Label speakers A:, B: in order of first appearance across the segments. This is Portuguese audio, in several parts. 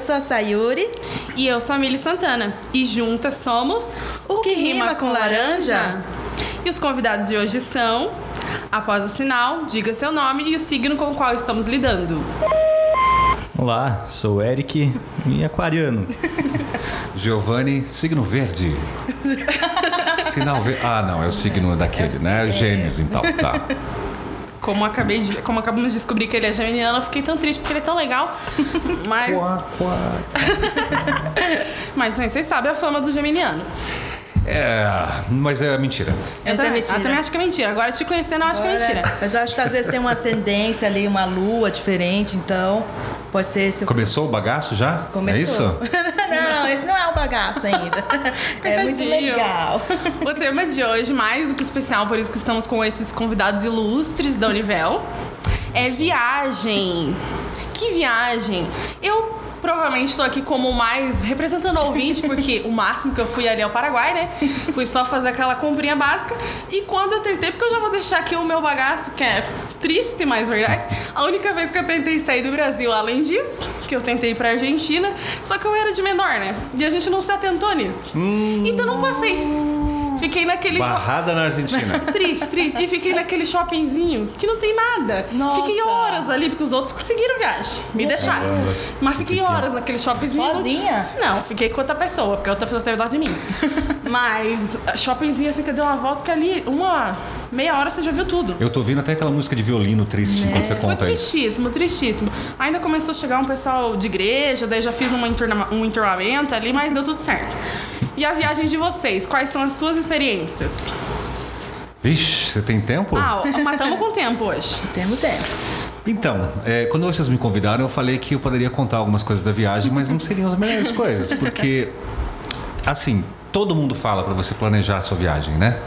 A: Eu sou a Sayuri.
B: E eu sou a Mili Santana. E juntas somos
A: O que rima com laranja?
B: E os convidados de hoje são, após o sinal, diga seu nome e o signo com o qual estamos lidando.
C: Olá, sou o Eric e aquariano.
D: Giovanni, signo verde. Sinal verde. Ah, não, é o signo daquele, né? Gêmeos, então, tá.
B: Como, acabei de, como acabamos de descobrir que ele é geminiano, eu fiquei tão triste porque ele é tão legal. Mas,
D: Quá, quá.
B: mas gente, vocês sabem a fama do geminiano.
D: É, mas é mentira.
B: Eu
A: é
B: também,
A: mentira.
B: eu também acho que é mentira. Agora te conhecendo, eu acho que é mentira.
A: Mas eu acho que às vezes tem uma ascendência ali, uma lua diferente, então pode ser esse.
D: Começou o bagaço já?
A: Começou.
D: É isso?
A: não, esse não é o bagaço ainda. é muito legal.
B: O tema de hoje, mais do que especial, por isso que estamos com esses convidados ilustres da Univel, é viagem. Que viagem? Eu provavelmente estou aqui como mais representando o ouvinte, porque o máximo que eu fui ali ao Paraguai, né? Fui só fazer aquela comprinha básica. E quando eu tentei, porque eu já vou deixar aqui o meu bagaço, que é triste, mas verdade. A única vez que eu tentei sair do Brasil, além disso, que eu tentei ir pra Argentina, só que eu era de menor, né? E a gente não se atentou nisso. Então não passei. Fiquei naquele.
D: Barrada na Argentina.
B: Triste, triste. E fiquei naquele shoppingzinho que não tem nada.
A: Nossa.
B: Fiquei horas ali, porque os outros conseguiram viagem. Me deixaram. Mas fiquei horas naquele shoppingzinho.
A: Sozinha?
B: Não, fiquei com outra pessoa, porque a outra pessoa teve dó de mim. Mas shoppingzinho assim que eu dei uma volta, que ali, uma meia hora você já viu tudo.
D: Eu tô ouvindo até aquela música de violino triste enquanto você
B: Foi
D: conta isso.
B: tristíssimo, tristíssimo. Ainda começou a chegar um pessoal de igreja, daí já fiz uma um enturmamento ali, mas deu tudo certo. E a viagem de vocês, quais são as suas experiências?
D: Vixe, você tem tempo?
B: Ah, matamos com tempo hoje.
A: Temos tempo.
D: Então, é, quando vocês me convidaram, eu falei que eu poderia contar algumas coisas da viagem, mas não seriam as melhores coisas, porque, assim, todo mundo fala para você planejar a sua viagem, né?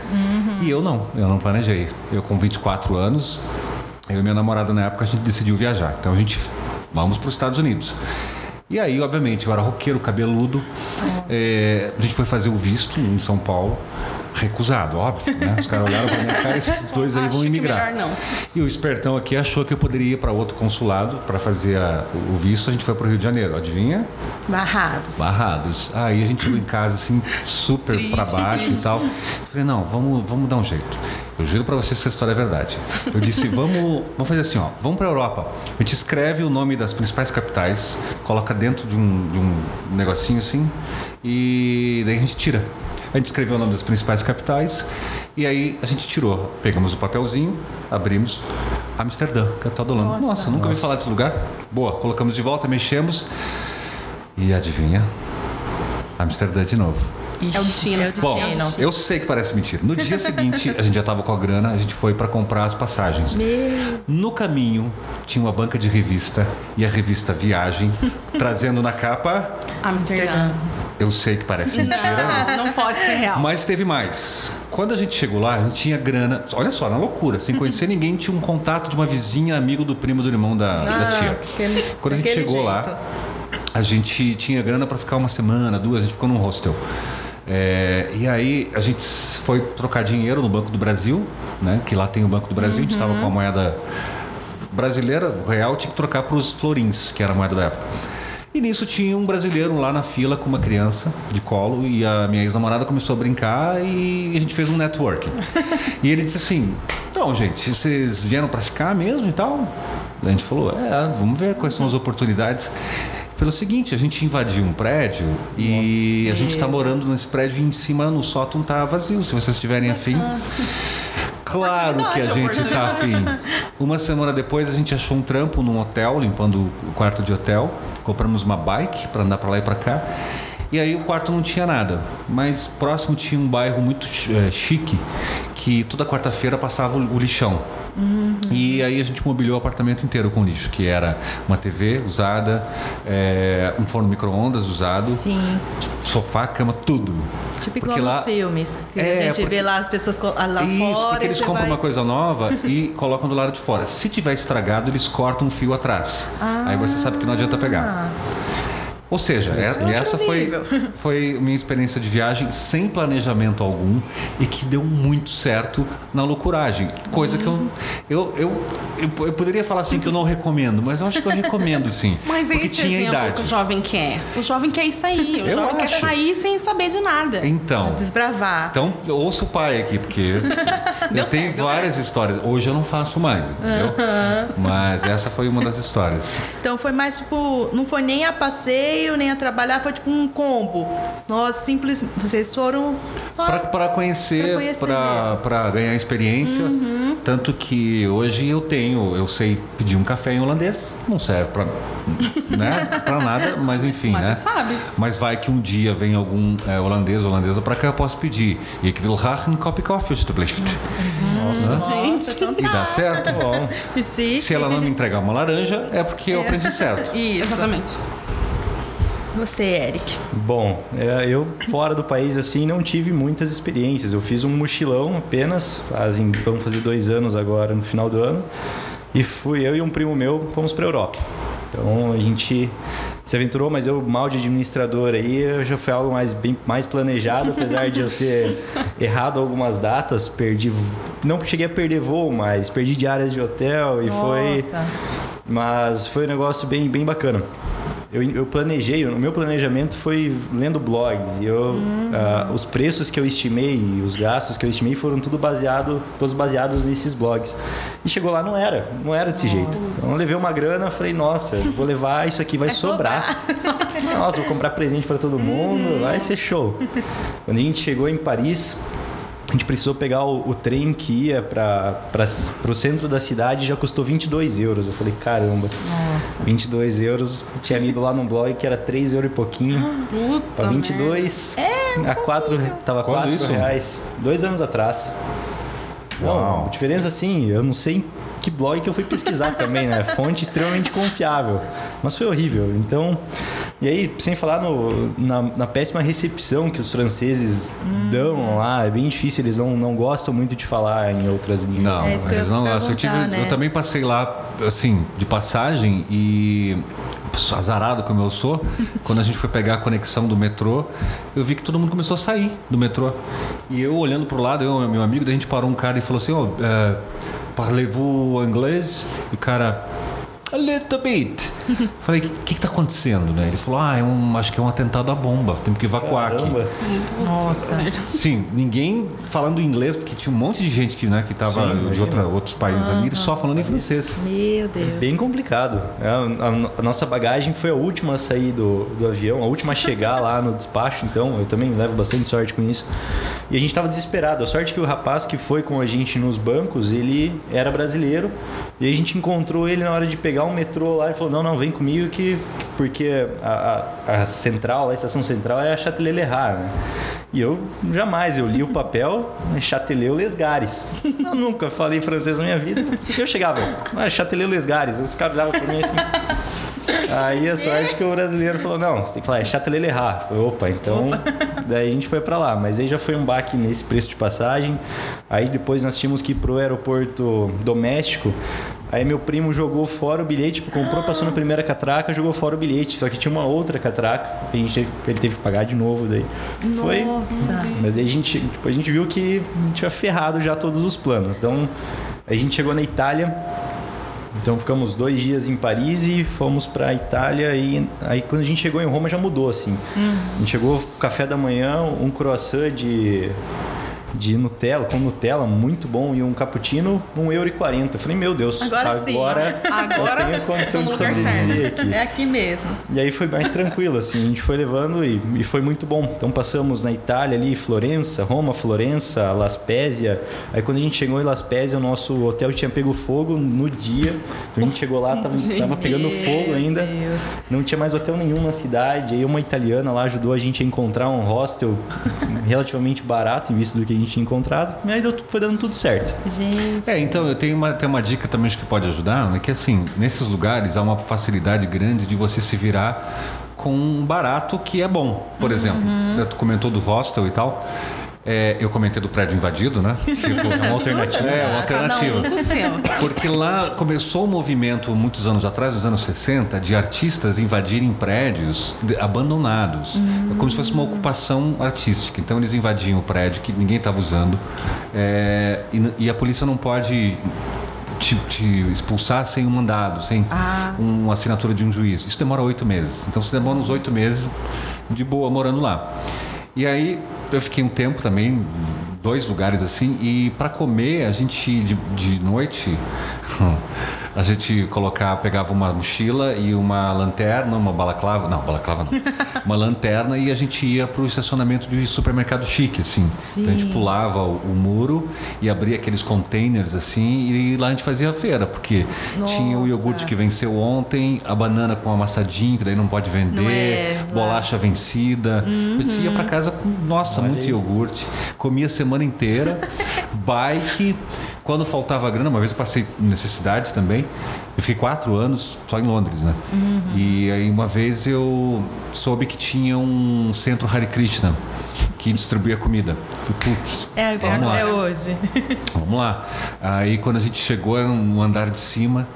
D: E eu não, eu não planejei. Eu, com 24 anos, eu e minha namorada na época, a gente decidiu viajar. Então a gente, vamos para os Estados Unidos. E aí, obviamente, eu era roqueiro, cabeludo. É, a gente foi fazer o visto em São Paulo. Recusado, óbvio, né? Os caras olharam pra minha cara, esses dois aí vão imigrar. E o espertão aqui achou que eu poderia ir para outro consulado para fazer a- o visto. A gente foi para o Rio de Janeiro, adivinha?
A: Barrados.
D: Barrados. Aí a gente chegou em casa assim, super para baixo
B: triste.
D: e tal. Eu falei, não, vamos, vamos dar um jeito. Eu juro para vocês que essa história é verdade. Eu disse, vamos, vamos fazer assim, ó, vamos para Europa. A gente escreve o nome das principais capitais, coloca dentro de um, de um negocinho assim, e daí a gente tira. A gente escreveu o nome das principais capitais e aí a gente tirou. Pegamos o papelzinho, abrimos Amsterdã, capital da Holanda.
A: Nossa.
D: Nossa, nunca ouvi falar desse lugar. Boa, colocamos de volta, mexemos e adivinha? Amsterdã de novo.
A: Ixi,
B: É o destino.
A: É o
D: Bom,
A: destino.
D: eu sei que parece mentira. No dia seguinte, a gente já tava com a grana, a gente foi para comprar as passagens.
A: Meu.
D: No caminho, tinha uma banca de revista e a revista Viagem, trazendo na capa.
B: Amsterdã.
D: Eu sei que parece mentira.
B: Não, não pode ser real.
D: Mas teve mais. Quando a gente chegou lá, a gente tinha grana. Olha só, na loucura. Sem conhecer ninguém, tinha um contato de uma vizinha, amigo do primo do irmão da, da
A: Ah,
D: tia.
A: aquele-
D: Quando a gente chegou lá,
A: jeito.
D: a gente tinha grana para ficar uma semana, duas, a gente ficou num hostel. É, e aí a gente foi trocar dinheiro no Banco do Brasil, né? Que lá tem o Banco do Brasil, a gente estava com a moeda brasileira, o real, tinha que trocar para os florins, que era a moeda da época. E nisso tinha um brasileiro lá na fila com uma criança de colo e a minha ex-namorada começou a brincar e a gente fez um networking. e ele disse assim: Então, gente, vocês vieram para ficar mesmo e tal? A gente falou: É, vamos ver quais são as oportunidades. Pelo seguinte, a gente invadiu um prédio e a gente está morando nesse prédio e em cima no sótão tá vazio, se vocês tiverem afim. Claro que a gente tá afim. Uma semana depois a gente achou um trampo num hotel, limpando o quarto de hotel. Compramos uma bike para andar para lá e para cá. E aí o quarto não tinha nada, mas próximo tinha um bairro muito eh, chique que toda quarta-feira passava o, o lixão. E aí a gente mobiliou o apartamento inteiro com lixo, que era uma TV usada, eh, um forno micro-ondas usado,
A: Sim.
D: sofá, cama, tudo.
A: Tipo igual
D: Porque
A: nos
D: lá-
A: filmes. Que
D: É,
A: a gente
D: porque-
A: vê lá as pessoas co- lá
D: Isso,
A: fora.
D: porque eles compram
A: vai-
D: uma coisa nova e colocam do lado de fora. Se tiver estragado, eles cortam um fio atrás. Aí você sabe que não adianta pegar. Ou seja, é- e essa foi, foi minha experiência de viagem sem planejamento algum e que deu muito certo na loucuragem. Coisa que eu eu, eu, eu, eu poderia falar assim que eu não recomendo, mas eu acho que eu recomendo sim.
B: Mas é
D: porque
B: esse
D: tinha
B: exemplo
D: idade.
B: que o jovem quer. O jovem quer isso aí. O
D: Eu
B: jovem quer
D: acho.
B: sair sem saber de nada.
D: Então,
A: Desbravar.
D: Então, ouça o pai aqui, porque
B: Deu
D: eu tenho
B: certo,
D: várias histórias. Hoje eu não faço mais, entendeu? Mas essa foi uma das histórias.
A: Então foi mais tipo, não foi nem a passeio, nem a trabalhar, foi tipo um combo. Nós simples, vocês foram só
D: Para conhecer.
A: Uhum.
D: para ganhar experiência. Tanto que hoje eu tenho, eu sei pedir um café em holandês. Não serve para né, pra nada, mas enfim,
B: Mas
D: né?
B: sabe.
D: Mas vai que um dia vem algum é, holandês holandesa para cá eu posso pedir. E ik wil graag een kopje koffie, alsjeblieft.
A: Nossa,
B: Gente.
A: então
D: E dá
A: tá.
D: certo?
C: Bom,
A: se,
D: Se ela não me entregar uma laranja, é porque eu aprendi certo.
A: Isso.
B: Exatamente.
A: Você, Eric.
C: bom, é, eu fora do país assim não tive muitas experiências. Eu fiz um mochilão apenas, fazem, vamos fazer dois anos agora no final do ano, e fui eu e um primo meu fomos para Europa. Então a gente se aventurou, mas eu mal de administrador aí eu já foi algo mais bem mais planejado, apesar de eu ter errado algumas datas, perdi, não cheguei a perder voo, mas perdi diárias de hotel e foi
A: Nossa.
C: mas foi um negócio bem, bem bacana. Eu, eu planejei, o meu planejamento foi lendo blogs. E eu, ah, os preços que eu estimei os gastos que eu estimei foram tudo baseado, todos baseados nesses blogs. E chegou lá, não era, não era desse jeito. Então eu levei uma grana, falei, nossa, vou levar, isso aqui vai,
A: Vai
C: sobrar. Nossa, vou comprar presente para todo mundo, vai ser show. Quando a gente chegou em Paris, a gente precisou pegar o, o trem que ia para o centro da cidade já custou 22 euros. Eu falei, caramba,
A: Nossa.
C: 22 euros. Eu tinha lido lá no blog que era 3 euros e pouquinho.
B: Puta
C: Para 22, a 4, tava
D: Quando
C: 4
D: isso?
C: reais. Dois anos atrás.
D: Uau.
C: Não, diferença assim, eu não sei que blog que eu fui pesquisar também, né? Fonte extremamente confiável. Mas foi horrível. Então, e aí, sem falar no, na, na péssima recepção que os franceses dão lá, é bem difícil, eles não, não gostam muito de falar em outras línguas.
D: Não,
A: É isso que eu
D: eles não gostam. Eu, tive-
A: né?
D: eu também passei lá, assim, de passagem e azarado como eu sou, quando a gente foi pegar a conexão do metrô, eu vi que todo mundo começou a sair do metrô. E eu olhando pro lado, eu e meu amigo, daí a gente parou um cara e falou assim, ó, é, parlez-vous inglês? E o cara, a little bit. Falei, o que, que tá acontecendo, né? Ele falou, ah, é um, acho que é um atentado à bomba, temos que evacuar aqui.
C: Caramba.
A: Nossa.
D: Sim, ninguém falando inglês, porque tinha um monte de gente que, né, que tava
C: Sim,
D: de outra, outros países ali, eles só falando em francês.
A: Meu Deus.
C: Bem complicado. É, a, a- a nossa bagagem foi a última a sair do, do avião, a última a chegar lá no despacho, então eu também levo bastante sorte com isso. E a gente estava desesperado. A sorte é que o rapaz que foi com a gente nos bancos, ele era brasileiro. E a gente encontrou ele na hora de pegar um metrô lá e falou: Não, não, vem comigo que. Porque a, a, a central, a estação central é a Châtelet-Lérat, né? E eu jamais, eu li o papel, Châtelet-Les-Gares. Eu nunca falei francês na minha vida. Eu chegava, ah, Châtelet-Les-Gares. Os caras olhavam pra mim assim. Aí a sorte que o brasileiro falou, não, você tem que falar, é Châtelet-Lérat. Eu Falei, opa, então... Daí a gente foi pra lá. Mas aí já foi um baque nesse preço de passagem. Aí depois nós tínhamos que ir pro aeroporto doméstico. Aí meu primo jogou fora o bilhete, tipo, comprou, passou na primeira catraca, jogou fora o bilhete. Só que tinha uma outra catraca, e a gente teve, ele teve que pagar de novo daí. Foi...
A: Nossa.
C: Mas aí a gente, tipo, a gente viu que tinha ferrado já todos os planos. Então, a gente chegou na Itália. Então ficamos dois dias em Paris e fomos para a Itália e aí quando a gente chegou em Roma já mudou assim. A gente chegou café da manhã, um croissant de de Nutella, com Nutella, muito bom, e um cappuccino, 1,40€. Eu falei, meu Deus,
A: Agora sim.
C: agora,
B: Agora
C: eu tenho condição de sobreviver aqui.
A: É aqui mesmo.
C: E aí foi mais tranquilo, assim, a gente foi levando e, e foi muito bom. Então passamos na Itália ali, Florença, Roma, Florença, La Spezia. Aí quando a gente chegou em La Spezia, o nosso hotel tinha pego fogo no dia. Então a gente chegou lá, tava, tava pegando fogo ainda.
A: Deus.
C: Não tinha mais hotel nenhum na cidade. Aí uma italiana lá ajudou a gente a encontrar um hostel relativamente barato, em vista do que a gente tinha encontrado. E aí deu- foi dando tudo certo.
A: Gente.
D: É, então eu tenho uma, tem uma dica também acho que pode ajudar, né? Que assim, nesses lugares há uma facilidade grande de você se virar com um barato que é bom. Por exemplo, né, tu comentou do hostel e tal. É, eu comentei do prédio invadido, né? Tipo,
C: É uma alternativa.
D: é, uma
B: Cada
D: alternativa.
B: um com o seu.
D: Porque lá começou um movimento, muitos anos atrás, nos anos 60, de artistas invadirem prédios abandonados. É como se fosse uma ocupação artística. Então eles invadiam o prédio que ninguém estava usando. é, e, e a polícia não pode te, te expulsar sem um mandado, sem
A: Ah.
D: uma assinatura de um juiz. Isso demora oito meses. Então você demora uns oito meses de boa morando lá. E aí eu fiquei um tempo também, dois lugares assim, e para comer a gente de, de noite a gente colocava, pegava uma mochila e uma lanterna, uma balaclava, não, balaclava não, uma lanterna e a gente ia pro estacionamento de supermercado chique, assim. Então a gente pulava o, o muro e abria aqueles containers assim e lá a gente fazia a feira, porque tinha o
A: Nossa.
D: iogurte que venceu ontem, a banana com amassadinho, que daí não pode vender,
A: Não é,
D: bolacha vencida. A gente ia pra casa com, nossa,
C: Olha
D: muito
C: aí.
D: iogurte. Comia a semana inteira, bike. Quando faltava grana, uma vez eu passei necessidade também. Eu fiquei quatro anos só em Londres, né? E aí uma vez eu soube que tinha um centro Hare Krishna que distribuía comida. Falei, putz,
A: É,
D: Vamos lá.
A: é hoje.
D: Vamos lá. Aí quando a gente chegou no andar de cima,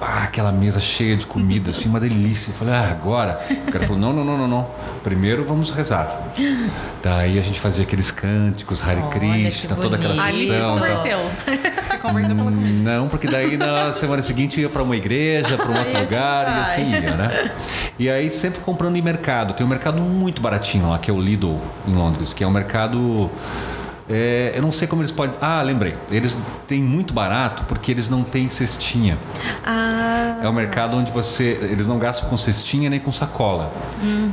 D: ah, aquela mesa cheia de comida, assim, uma delícia. Eu falei, ah, agora? O cara falou, não, não, não, não, não. Primeiro vamos rezar. Daí a gente fazia aqueles cânticos, Hare
A: Olha,
D: Krishna, toda aquela
A: bonito.
B: Ali
D: sessão.
B: converteu. Pela comida.
D: Não, porque daí na semana seguinte ia para uma igreja, para um outro lugar e assim ia, né? E aí sempre comprando em mercado. Tem um mercado muito baratinho lá, que é o Lidl em Londres, que é um mercado. é, eu não sei como eles podem. Ah, lembrei. Eles têm muito barato porque eles não têm cestinha.
A: Ah,
D: É um mercado onde você. Eles não gastam com cestinha nem com sacola.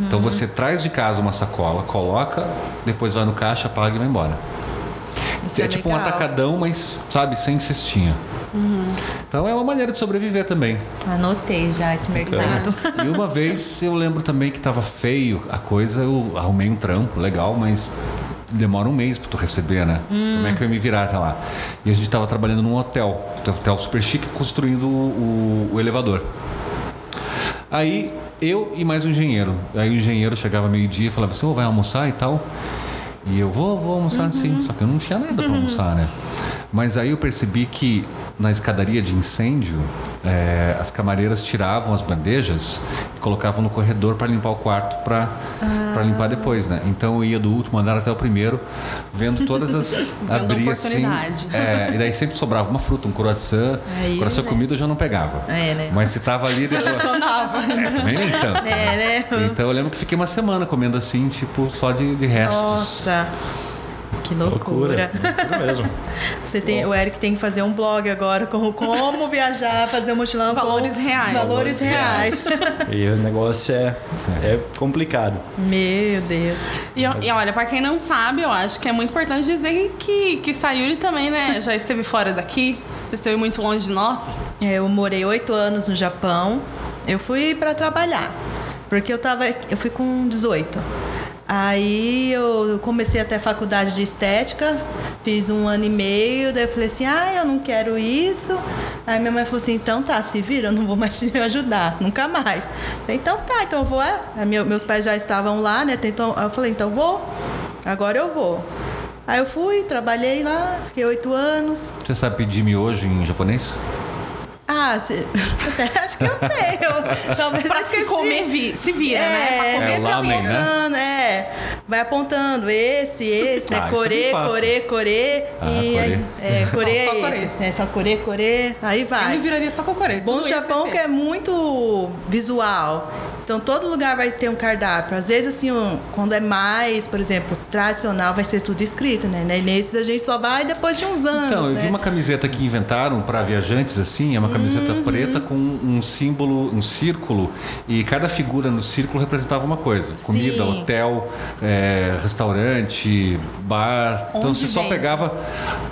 D: Então você traz de casa uma sacola, coloca, depois vai no caixa, paga e vai embora.
A: Isso
D: É, tipo um atacadão, mas, sabe, sem cestinha. Então é uma maneira de sobreviver também.
A: Anotei já esse mercado.
D: E uma vez eu lembro também que tava feio a coisa, eu arrumei um trampo legal, mas demora um mês pra tu receber, né? Como é que eu ia me virar até lá? E a gente tava trabalhando num hotel, um hotel super chique, construindo o, o elevador. Aí eu e mais um engenheiro. Aí o engenheiro chegava meio-dia e falava assim: Ô, vai almoçar e tal? E eu vou, vou almoçar sim. Só que eu não tinha nada para almoçar, né? Mas aí eu percebi que na escadaria de incêndio, é, as camareiras tiravam as bandejas e colocavam no corredor para limpar o quarto para limpar depois, né? Então eu ia do último andar até o primeiro, vendo todas as. abria assim. É, e daí sempre sobrava uma fruta, um croissant.
A: Aí,
D: croissant
A: né?
D: comida eu já não pegava.
A: É, né?
D: Mas se tava ali depois.
B: Selecionava.
D: É, também nem tanto.
A: É, né?
D: Então eu lembro que fiquei uma semana comendo assim, tipo, só de, de restos.
A: Nossa, que loucura.
C: Loucura. Mesmo.
A: Você tem, o Eric tem que fazer um blog agora com como viajar, fazer um mochilão
B: Valores
A: com
B: reais.
A: Valores reais.
C: E o negócio é, é complicado.
A: Meu Deus.
B: E, e olha, pra quem não sabe, eu acho que é muito importante dizer que, que Sayuri também, né, já esteve fora daqui, já esteve muito longe de nós.
A: É, Eu morei oito anos no Japão. Eu fui para trabalhar, porque eu tava, eu fui com 18. Aí eu comecei até faculdade de estética, fiz um ano e meio, daí eu falei assim, ah, eu não quero isso. Aí minha mãe falou assim, então tá, se vira, eu não vou mais te ajudar, nunca mais. Falei, então tá, então eu vou. é. Aí meu- meus pais já estavam lá, né? Então eu falei, então vou, agora eu vou. Aí eu fui, trabalhei lá, fiquei oito anos.
D: Você sabe pedir miojo em japonês?
A: Ah, se... até acho que eu sei. Eu, talvez
B: Pra
A: eu
B: se comer, vi- se vira,
A: é,
B: né? Pra comer,
D: É,
A: vai
D: o lamen, né?
A: apontando, é. Vai apontando esse, esse,
D: Ah,
A: né?
D: isso é
A: Corê, corê, corê.
D: Ah,
A: e
D: corê.
A: aí, é, corê
B: Só- só
A: é
B: corê.
A: É só corê, corê. Aí
B: Eu
A: vai.
B: me viraria só com corete.
A: Bom do Japão que é muito visual. Então todo lugar vai ter um cardápio. Às vezes, assim, um- quando é mais, por exemplo, tradicional, vai ser tudo escrito, né? E nesses a gente só vai depois de uns anos.
D: Então, eu
A: né?
D: vi uma camiseta que inventaram para viajantes assim, é uma camiseta
A: Uhum.
D: preta com um símbolo, um círculo, e cada figura no círculo representava uma coisa: comida,
A: Sim.
D: hotel, é, restaurante, bar. então
B: Onde
D: você só
B: vende?
D: pegava,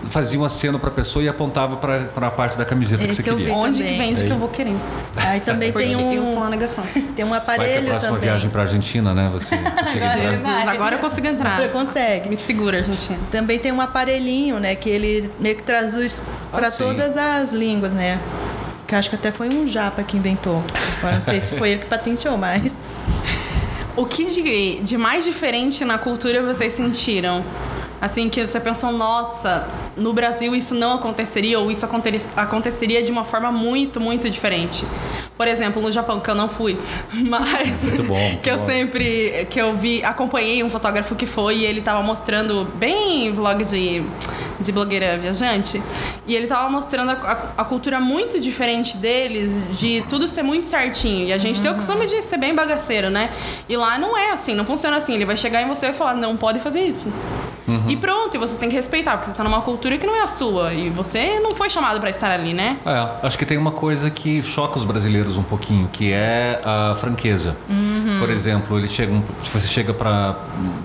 D: fazia um aceno para a pessoa e apontava para a parte da camiseta que
A: Esse
D: você
A: eu
D: queria.
A: vi.
B: Onde que vende
C: Aí.
B: que eu vou querer?
A: Aí também
B: Porque
A: tem um,
B: eu sou uma negação.
A: tem um
D: Vai que a
A: aparelho
D: próxima
A: também.
D: viagem para Argentina, né? Você chega.
B: Jesus, agora eu consigo entrar.
A: Você consegue.
B: Me segura, Argentina.
A: Também tem um aparelhinho, né? Que ele meio que traduz
D: Ah,
A: para todas as línguas, né? Que eu acho que até foi um japa que inventou. Agora não sei se foi ele que patenteou, mas.
B: O que de, de mais diferente na cultura vocês sentiram Assim, que você pensou, nossa, no Brasil isso não aconteceria, ou isso aconteceria de uma forma muito, muito diferente. Por exemplo, no Japão, que eu não fui, mas
C: muito bom,
B: que eu
C: bom.
B: sempre que eu vi, acompanhei um fotógrafo que foi e ele tava mostrando bem vlog de, de blogueira viajante, e ele tava mostrando a, a, a cultura muito diferente deles, de tudo ser muito certinho. E a gente tem o costume de ser bem bagaceiro, né? E lá não é assim, não funciona assim. Ele vai chegar em você e vai falar, não pode fazer isso. E pronto, e você tem que respeitar, porque você está numa cultura que não é a sua. E você não foi chamado para estar ali, né?
D: É, acho que tem uma coisa que choca os brasileiros um pouquinho, que é a franqueza. Por exemplo, eles chegam, você chega para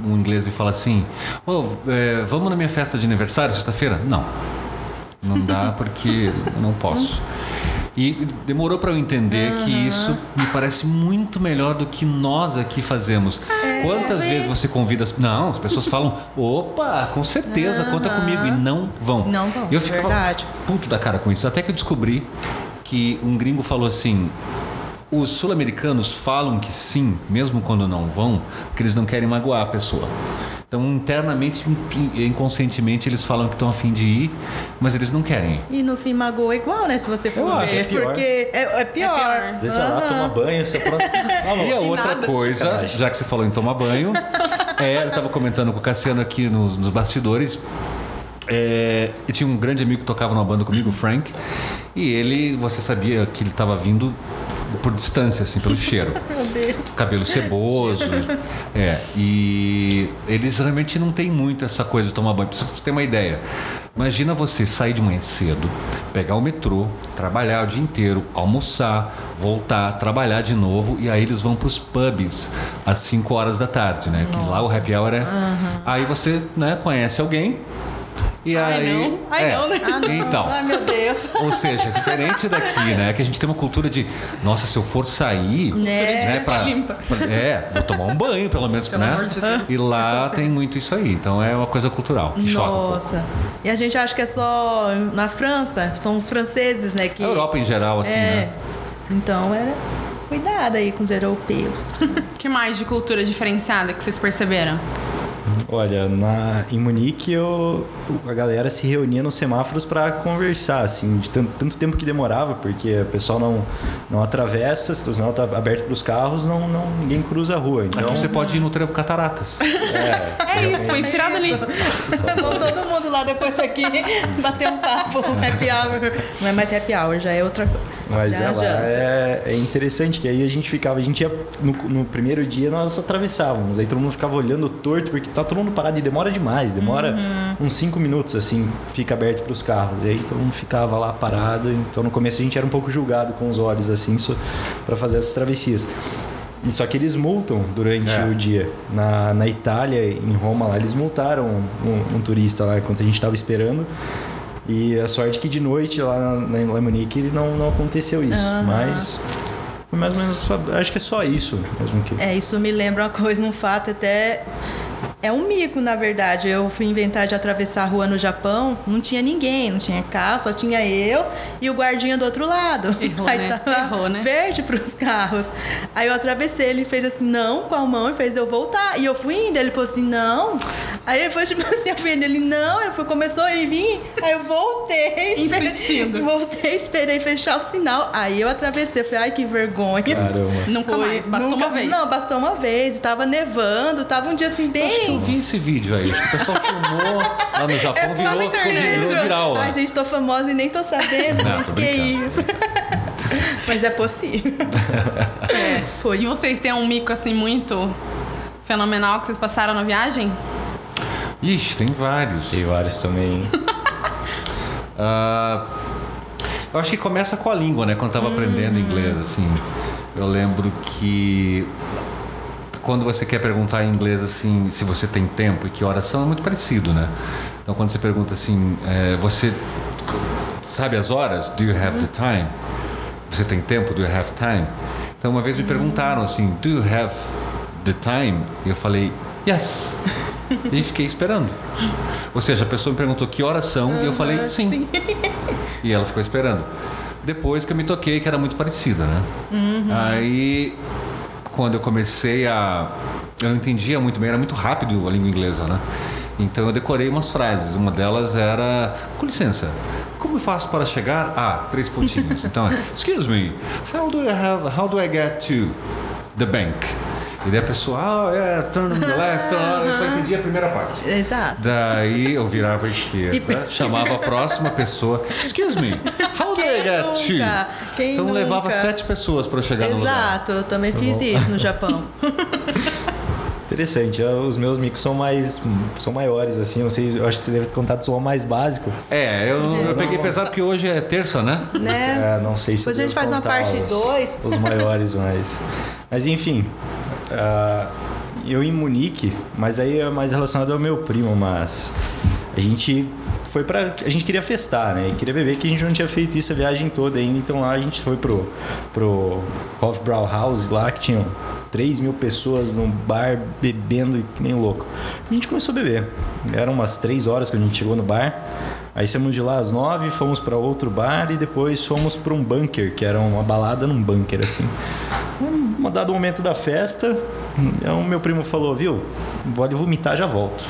D: um inglês e fala assim: "Ô, é, vamos na minha festa de aniversário sexta-feira? Não. Não dá porque eu não posso. E demorou para eu entender que isso me parece muito melhor do que nós aqui fazemos. Quantas vezes você convida as... Não, as pessoas falam, opa, com certeza, conta comigo. E não vão.
A: Não vão,
D: E eu ficava
A: verdade.
D: puto da cara com isso. Até que eu descobri que um gringo falou assim... Os sul-americanos falam que sim, mesmo quando não vão, porque eles não querem magoar a pessoa. Então, internamente, inconscientemente, eles falam que estão afim de ir, mas eles não querem.
A: E no fim magoa igual, né? Se você for
C: Eu acho
A: ver.
C: pior.
A: Porque é, é pior.
B: pior.
C: Às vezes vai lá, toma banho, você pronto.
D: E a outra
B: nada.
D: coisa, já que você falou em tomar banho, é, eu tava comentando com o Cassiano aqui nos, nos bastidores. É, e tinha um grande amigo que tocava numa banda comigo, o Frank, e ele, você sabia que ele estava vindo por distância, assim, pelo cheiro.
A: Meu Deus.
D: Cabelo ceboso. é, e eles realmente não têm muito essa coisa de tomar banho. Pra você ter uma ideia. Imagina você sair de manhã cedo, pegar o metrô, trabalhar o dia inteiro, almoçar, voltar, trabalhar de novo e aí eles vão pros pubs às 5 horas da tarde, né? Que lá o happy hour é. Aí você, né, conhece alguém e
B: Ai,
D: aí.
B: não. Ai,
D: é.
B: não, né?
A: Ah, não.
D: Então.
A: Ai, meu Deus.
D: Ou seja, diferente daqui, né? Que a gente tem uma cultura de, nossa, se eu for sair,
A: Né?
D: pra-
B: limpa.
D: é, vou tomar um banho, pelo menos,
B: Pelo
D: né?
B: amor de Deus.
D: E lá tem muito isso aí. Então é uma coisa cultural que choca um.
A: Nossa. E a gente acha que é só na França, são os franceses, né? Que
D: A Europa em geral, assim,
A: é.
D: né?
A: Então é. Cuidado aí com os europeus.
B: que mais de cultura diferenciada que vocês perceberam?
C: Olha, na, em Munique eu, a galera se reunia nos semáforos para conversar, assim, de tanto, tanto tempo que demorava, porque o pessoal não, não atravessa, se o sinal tá aberto para os carros, não, não, ninguém cruza a rua. Então,
D: Aqui você pode ir no Trevo Cataratas.
B: É isso, foi inspirado ali.
A: Vamos todo mundo lá depois aqui bater um papo, happy hour. Não é mais happy hour, já é outra coisa.
C: Mas ela é, é interessante, que aí a gente ficava, a gente ia, no, no primeiro dia nós atravessávamos, aí todo mundo ficava olhando torto, porque tá todo mundo parado e demora demais, demora
A: Uhum.
C: uns 5 minutos, assim, fica aberto para os carros, e aí todo mundo ficava lá parado, então no começo a gente era um pouco julgado com os olhos, assim, para fazer essas travessias. E Só que eles multam durante
D: É.
C: o dia. Na, na Itália, em Roma, lá, eles multaram um, um turista lá enquanto a gente estava esperando. E a sorte que de noite lá, na, em Munique não, não aconteceu isso. Mas foi mais ou menos só, acho que é só isso mesmo que.
A: É, isso me lembra uma coisa, um fato até. É um mico, na verdade. Eu fui inventar de atravessar a rua no Japão, não tinha ninguém, não tinha carro, só tinha eu e o guardinha do outro lado.
B: Errou,
A: Aí
B: né?
A: tava
B: Errou, né?
A: verde pros carros. Aí eu atravessei, ele fez assim, não, com a mão, e fez eu voltar. E eu fui indo, ele falou assim, não. Aí ele foi tipo assim, eu fui indo, ele não, ele foi, começou a ir vir, aí eu voltei. esperei-. Voltei, esperei fechar o sinal. Aí eu atravessei, falei, ai que vergonha.
C: Caramba.
B: Nunca
A: Foi.
B: mais, bastou
A: Nunca-
B: uma vez.
A: Não, bastou uma vez. Tava nevando, tava um dia assim
D: Acho
A: bem.
D: vi esse vídeo aí. Acho que o pessoal filmou lá no Japão,
A: É
D: virou,
A: fala
D: ficou, virou viral lá.
A: Ai, gente, tô famosa e nem tô sabendo.
D: Não,
A: gente,
D: tô
A: que
D: brincando.
A: isso. Mas é possível.
B: É.
A: Foi.
B: E vocês têm um mico assim muito fenomenal que vocês passaram na viagem?
D: Ixi, tem vários.
C: Tem vários também.
D: Ah, eu acho que começa com a língua, né? Quando eu tava aprendendo inglês, assim. Eu lembro que quando você quer perguntar em inglês assim, se você tem tempo e que horas são, é muito parecido, né? Então quando você pergunta assim, é, você sabe as horas? Do you have the time? Você tem tempo? Do you have time? Então uma vez me perguntaram assim, do you have the time? E eu falei, yes. E fiquei esperando. Ou seja, a pessoa me perguntou que horas são e eu falei sim.
A: sim.
D: E ela ficou esperando. Depois que eu me toquei que era muito parecida, né? Aí quando eu comecei a eu não entendia muito bem, era muito rápido a língua inglesa, né? Então eu decorei umas frases. Uma delas era: Com licença, como faço para chegar a três pontinhos? Então, excuse me, how do I have, how do I get to the bank? E daí a pessoa, ah, é, turn on the left, turn on, eu só entendi a primeira parte.
A: Exato.
D: Daí eu virava à esquerda, chamava a próxima pessoa, excuse me, how do I get
A: nunca?
D: to?
A: Quem
D: então levava
A: nunca?
D: sete pessoas para eu chegar no lugar.
A: Exato, eu também fiz isso no Japão.
C: Interessante. Os meus micos são mais. são maiores, assim. Eu, sei, eu acho que você deve ter contado só o mais básico.
D: É, eu, eu peguei pesado porque hoje é terça, né?
A: né?
C: É, não sei se
A: Depois
C: eu
A: a gente
C: devo
A: faz uma parte
C: os-
A: dois.
C: Os maiores, mas. Mas enfim. Ah, eu em Munique, mas aí é mais relacionado ao meu primo, mas. A gente foi pra. A gente queria festar, né? E queria beber, que a gente não tinha feito isso a viagem toda ainda. Então lá a gente foi pro. pro Hofbrau House lá, que tinham 3 mil pessoas num bar bebendo que nem louco. A gente começou a beber. Eram umas 3 horas que a gente chegou no bar. Aí saímos de lá às 9, fomos para outro bar e depois fomos para um bunker, que era uma balada num bunker assim. Um dado momento da festa, o meu primo falou, viu? Pode vomitar, já volto.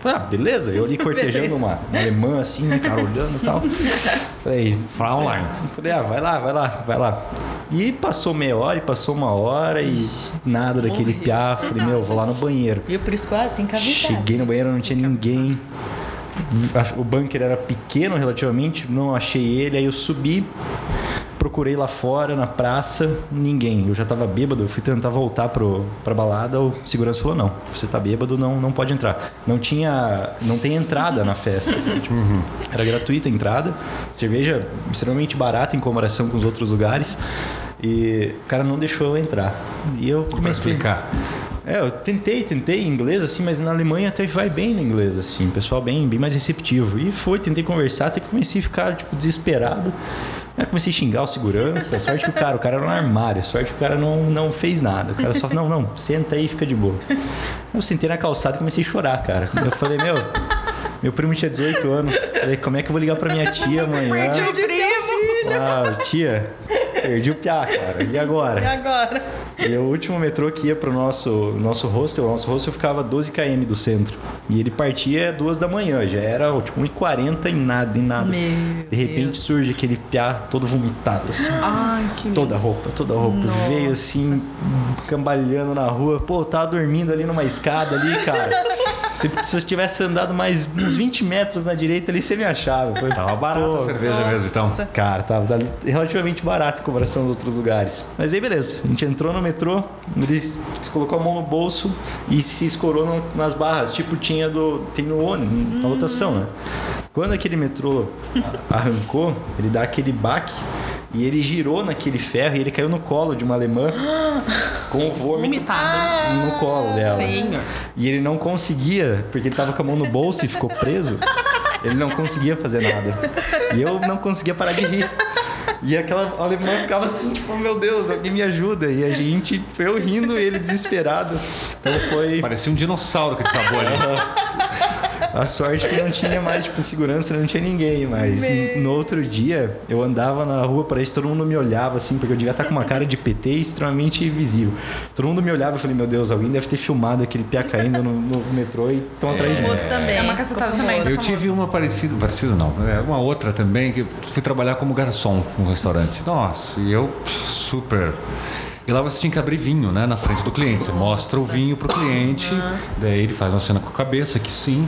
C: Falei, ah, beleza. Eu ali cortejando uma, uma alemã assim, né, cara, olhando e tal. Falei,
D: Fraulein.
C: Falei, ah, vai lá, vai lá, vai lá. E passou meia hora e passou uma hora e nada daquele
B: Morreu.
C: piá. Falei, meu, vou lá no banheiro.
A: E por isso que ah, tem que avisar.
C: Cheguei no banheiro, não tinha ninguém. O bunker era pequeno relativamente, não achei ele, aí eu subi, procurei lá fora, na praça, ninguém. Eu já tava bêbado, eu fui tentar voltar pro, pra balada, o segurança falou, não, você tá bêbado, não, não pode entrar. Não tinha, não tem entrada na festa. Tipo, Era gratuita a entrada, cerveja extremamente barata em comparação com os outros lugares. E o cara não deixou eu entrar. E eu
D: Pra
C: comecei...
D: explicar.
C: É, eu tentei, tentei em inglês, assim, mas na Alemanha até vai bem no inglês, assim, pessoal bem, bem mais receptivo. E foi, tentei conversar, até que comecei a ficar, tipo, desesperado. Aí comecei a xingar o segurança, sorte que o cara, o cara era no armário, sorte que o cara não, não fez nada. O cara só falou, não, não, senta aí e fica de boa. Eu sentei na calçada e comecei a chorar, cara. Eu falei, meu, meu primo tinha 18 anos. Falei, como é que eu vou ligar pra minha tia amanhã?
B: Perdi o primo.
C: Ah, tia, perdi o piá, cara. E agora?
A: E agora?
C: E o último metrô que ia pro nosso, nosso hostel, o nosso hostel ficava 12 km do centro. E ele partia duas da manhã, já era tipo 1h40 e nada, em nada.
A: Meu
C: de repente
A: Deus.
C: surge aquele piá todo vomitado, assim.
B: Ai, que medo.
C: Toda a roupa, toda a roupa.
A: Nossa.
C: Veio assim, cambalhando na rua. Pô, eu tava dormindo ali numa escada ali, cara. se, se eu tivesse andado mais uns 20 metros na direita ali, você me achava. Foi,
D: Tava barata
C: pô,
D: a cerveja mesmo, então.
A: Nossa.
C: Cara, tava relativamente barato comparação com outros lugares. Mas aí, beleza. A gente entrou no metrô, ele colocou a mão no bolso e se escorou no- nas barras. Tipo, tinha do. Tem no ônibus, na lotação, né? Quando aquele metrô arrancou, ele dá aquele baque. E ele girou naquele ferro e ele caiu no colo de uma alemã com o vômito
B: Vomitado.
C: no colo dela.
B: Senhor.
C: E ele não conseguia, porque ele tava com a mão no bolso e ficou preso. Ele não conseguia fazer nada. E eu não conseguia parar de rir. E aquela alemã ficava assim, tipo, meu Deus, alguém me ajuda. E a gente foi eu rindo e ele desesperado. Então foi
D: Parecia um dinossauro que desabou ali.
C: a sorte que não tinha mais, tipo, segurança, não tinha ninguém. Mas no outro dia, eu andava na rua para isso, todo mundo me olhava, assim, porque eu devia estar com uma cara de PT extremamente visível. Todo mundo me olhava e falei, meu Deus, alguém deve ter filmado aquele pia caindo no, no metrô e estão atrás de mim.
A: Também.
B: É uma cacetada também.
A: famoso.
D: Eu tive uma parecida, parecida não, é uma outra também, que eu fui trabalhar como garçom num restaurante. Nossa, e eu super. E lá você tinha que abrir vinho, né, na frente do cliente. Você mostra o vinho pro cliente, daí ele faz uma cena com a cabeça, que sim.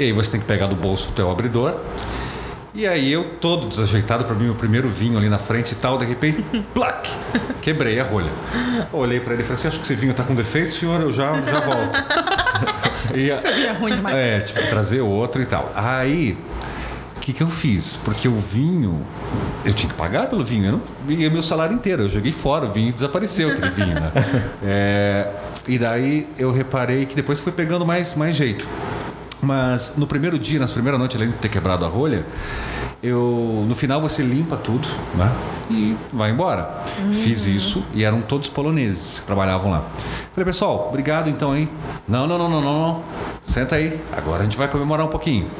D: E aí você tem que pegar do bolso o teu abridor. E aí eu todo desajeitado para mim, o primeiro vinho ali na frente e tal, de repente, plac, quebrei a rolha. Olhei para ele e falei assim, acho que esse vinho tá com defeito, senhor, eu já, já volto. E
B: Você via ruim demais.
D: é, tive que trazer outro e tal. Aí, que, que eu fiz? Porque o vinho, eu tinha que pagar pelo vinho, eu não ia meu salário inteiro. Eu joguei fora, o vinho desapareceu, aquele vinho, né? É, e daí eu reparei que depois foi pegando mais, mais jeito. Mas no primeiro dia, nas primeiras noites, além de ter quebrado a rolha, eu no final você limpa tudo, né? E vai embora. Fiz isso e eram todos poloneses que trabalhavam lá. Falei, pessoal, obrigado então aí. Não, não, não, não, não, não. Senta aí. Agora a gente vai comemorar um pouquinho.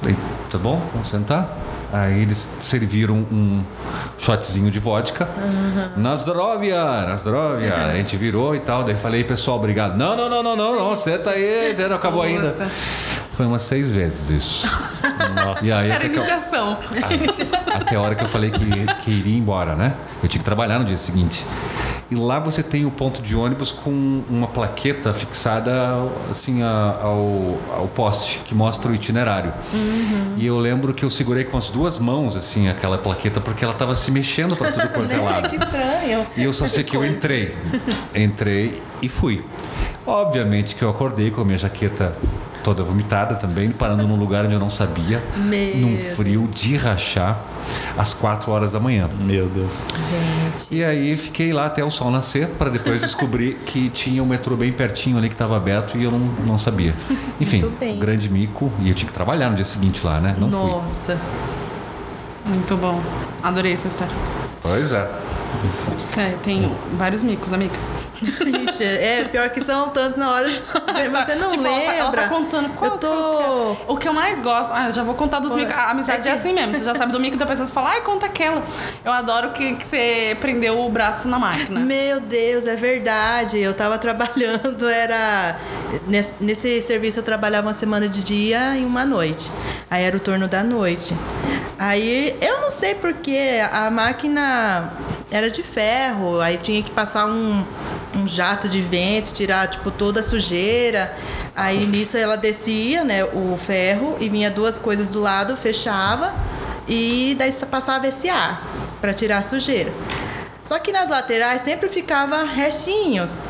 D: Falei, tá bom, vamos sentar. Aí eles serviram um shotzinho de vodka. Nasdrovia, Nasdrovia. A gente virou e tal. Daí falei, pessoal, obrigado. Não, não, não, não, não, não. Senta aí, não acabou ainda. Foi umas seis vezes isso.
C: Nossa.
D: E aí
B: Era
D: até, que eu-
B: iniciação.
D: até a hora que eu falei que, que iria embora, né? Eu tinha que trabalhar no dia seguinte. E lá você tem o ponto de ônibus com uma plaqueta fixada assim a- ao, ao poste que mostra o itinerário. E eu lembro que eu segurei com as duas mãos assim aquela plaqueta porque ela estava se mexendo para tudo quanto é
A: Né?
D: lado.
A: Que estranho.
D: E eu só sei que eu entrei. Entrei e fui. Obviamente que eu acordei com a minha jaqueta toda vomitada também, parando num lugar onde eu não sabia,
A: Meu
D: num frio de rachar, às 4 horas da manhã.
C: Meu Deus.
A: Gente.
D: E aí fiquei lá até o sol nascer para depois descobrir que tinha um metrô bem pertinho ali que estava aberto e eu não, não sabia. Enfim, um grande mico e eu tinha que trabalhar no dia seguinte lá, né? Não fui.
A: Nossa.
B: Muito bom. Adorei essa história.
D: Pois é.
B: É, tem vários micos, amiga.
A: Ixi, é, pior que são tantos na hora. Você não
B: Tipo, ela tá-
A: lembra.
B: Ela tá, contando qual
A: Eu tô.
B: qual que é. O que eu mais gosto. Ah, eu já vou contar dos
A: é?
B: micos. A amizade é,
A: É que-
B: assim mesmo. Você já sabe do mico da pessoa você fala, ai, conta aquela. Eu adoro que, que você prendeu o braço na máquina.
A: Meu Deus, é verdade. Eu tava trabalhando, era. Nesse, nesse serviço eu trabalhava uma semana de dia e uma noite. Aí era o turno da noite. Aí eu não sei porque a máquina era de ferro, aí tinha que passar um, um jato de vento, tirar tipo toda a sujeira. Aí nisso ela descia, né, o ferro e vinha duas coisas do lado, fechava e daí passava esse ar para tirar a sujeira. Só que nas laterais sempre ficava restinhos.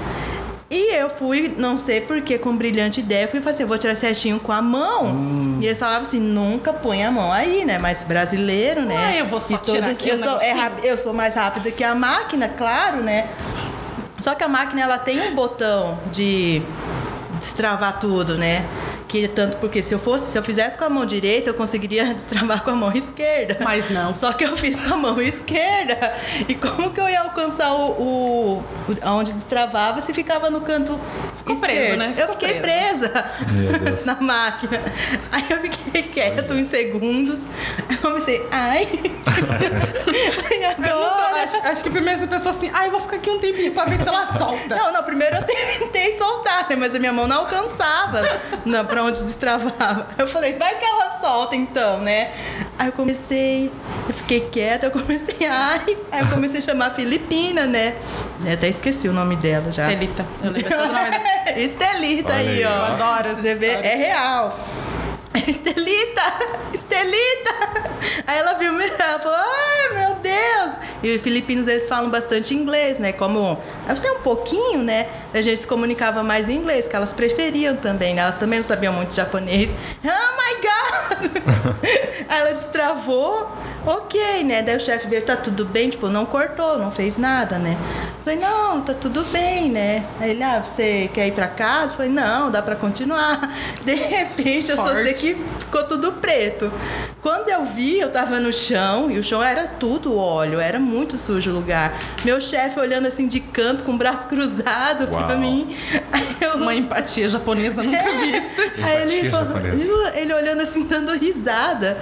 A: E eu fui, não sei porquê, com brilhante ideia, fui fazer, assim, eu vou tirar esse restinho com a mão. E eles falavam assim, nunca põe a mão aí, né? Mas brasileiro, né?
B: Ah, eu vou só
A: E
B: tirar aqui
A: eu, sou, é eu sou mais rápida que a máquina, claro, né? Só que a máquina, ela tem um botão de destravar tudo, né? Que tanto porque se eu fosse, se eu fizesse com a mão direita, eu conseguiria destravar com a mão esquerda.
B: Mas não.
A: Só que eu fiz com a mão esquerda. E como que eu ia alcançar o, o, o onde destravava se ficava no canto
B: Ficou preso, né?
A: Eu
B: Ficou
A: fiquei presa
C: Meu Deus.
A: na máquina. Aí eu fiquei quieto uns segundos. Aí eu comecei, ai.
B: Eu sei,
A: agora.
B: acho, acho que primeiro você pensou assim, ai, eu vou ficar aqui um tempinho pra ver se ela solta.
A: Não, não, primeiro eu tentei soltar, né? Mas a minha mão não alcançava não, pra onde destravava. Eu falei, vai que ela solta então, né? Aí eu comecei, eu fiquei quieta, eu comecei, ai. Aí eu comecei a chamar a Filipina, né? Eu até esqueci o nome dela já.
B: Estelita. Eu lembro todo o nome dela.
A: Estelita aí,
D: aí,
A: ó.
B: Eu adoro essa
A: Você vê, é real. Estelita! Estelita! Aí ela viu, ela falou, ai meu Deus! E os filipinos, eles falam bastante inglês, né? Como, eu sei um pouquinho, né? A gente se comunicava mais em inglês, que elas preferiam também, né? Elas também não sabiam muito japonês. Oh my God! Aí ela destravou, ok, né? Daí o chefe veio, tá tudo bem? Tipo, não cortou, não fez nada, né? Falei, não, tá tudo bem, né? Aí ele, ah, você quer ir pra casa? Falei, não, dá pra continuar. De repente, eu só sei
B: Forte.
A: que ficou tudo preto. Quando eu vi, eu tava no chão e o chão era tudo óleo, era muito sujo o lugar. Meu chefe olhando assim de canto, com o braço cruzado pra
D: Uau.
A: mim. Aí eu,
B: Uma empatia japonesa nunca vista.
A: Aí ele,
D: Empatia
A: falou,
D: japonesa.
A: ele olhando assim, dando risada.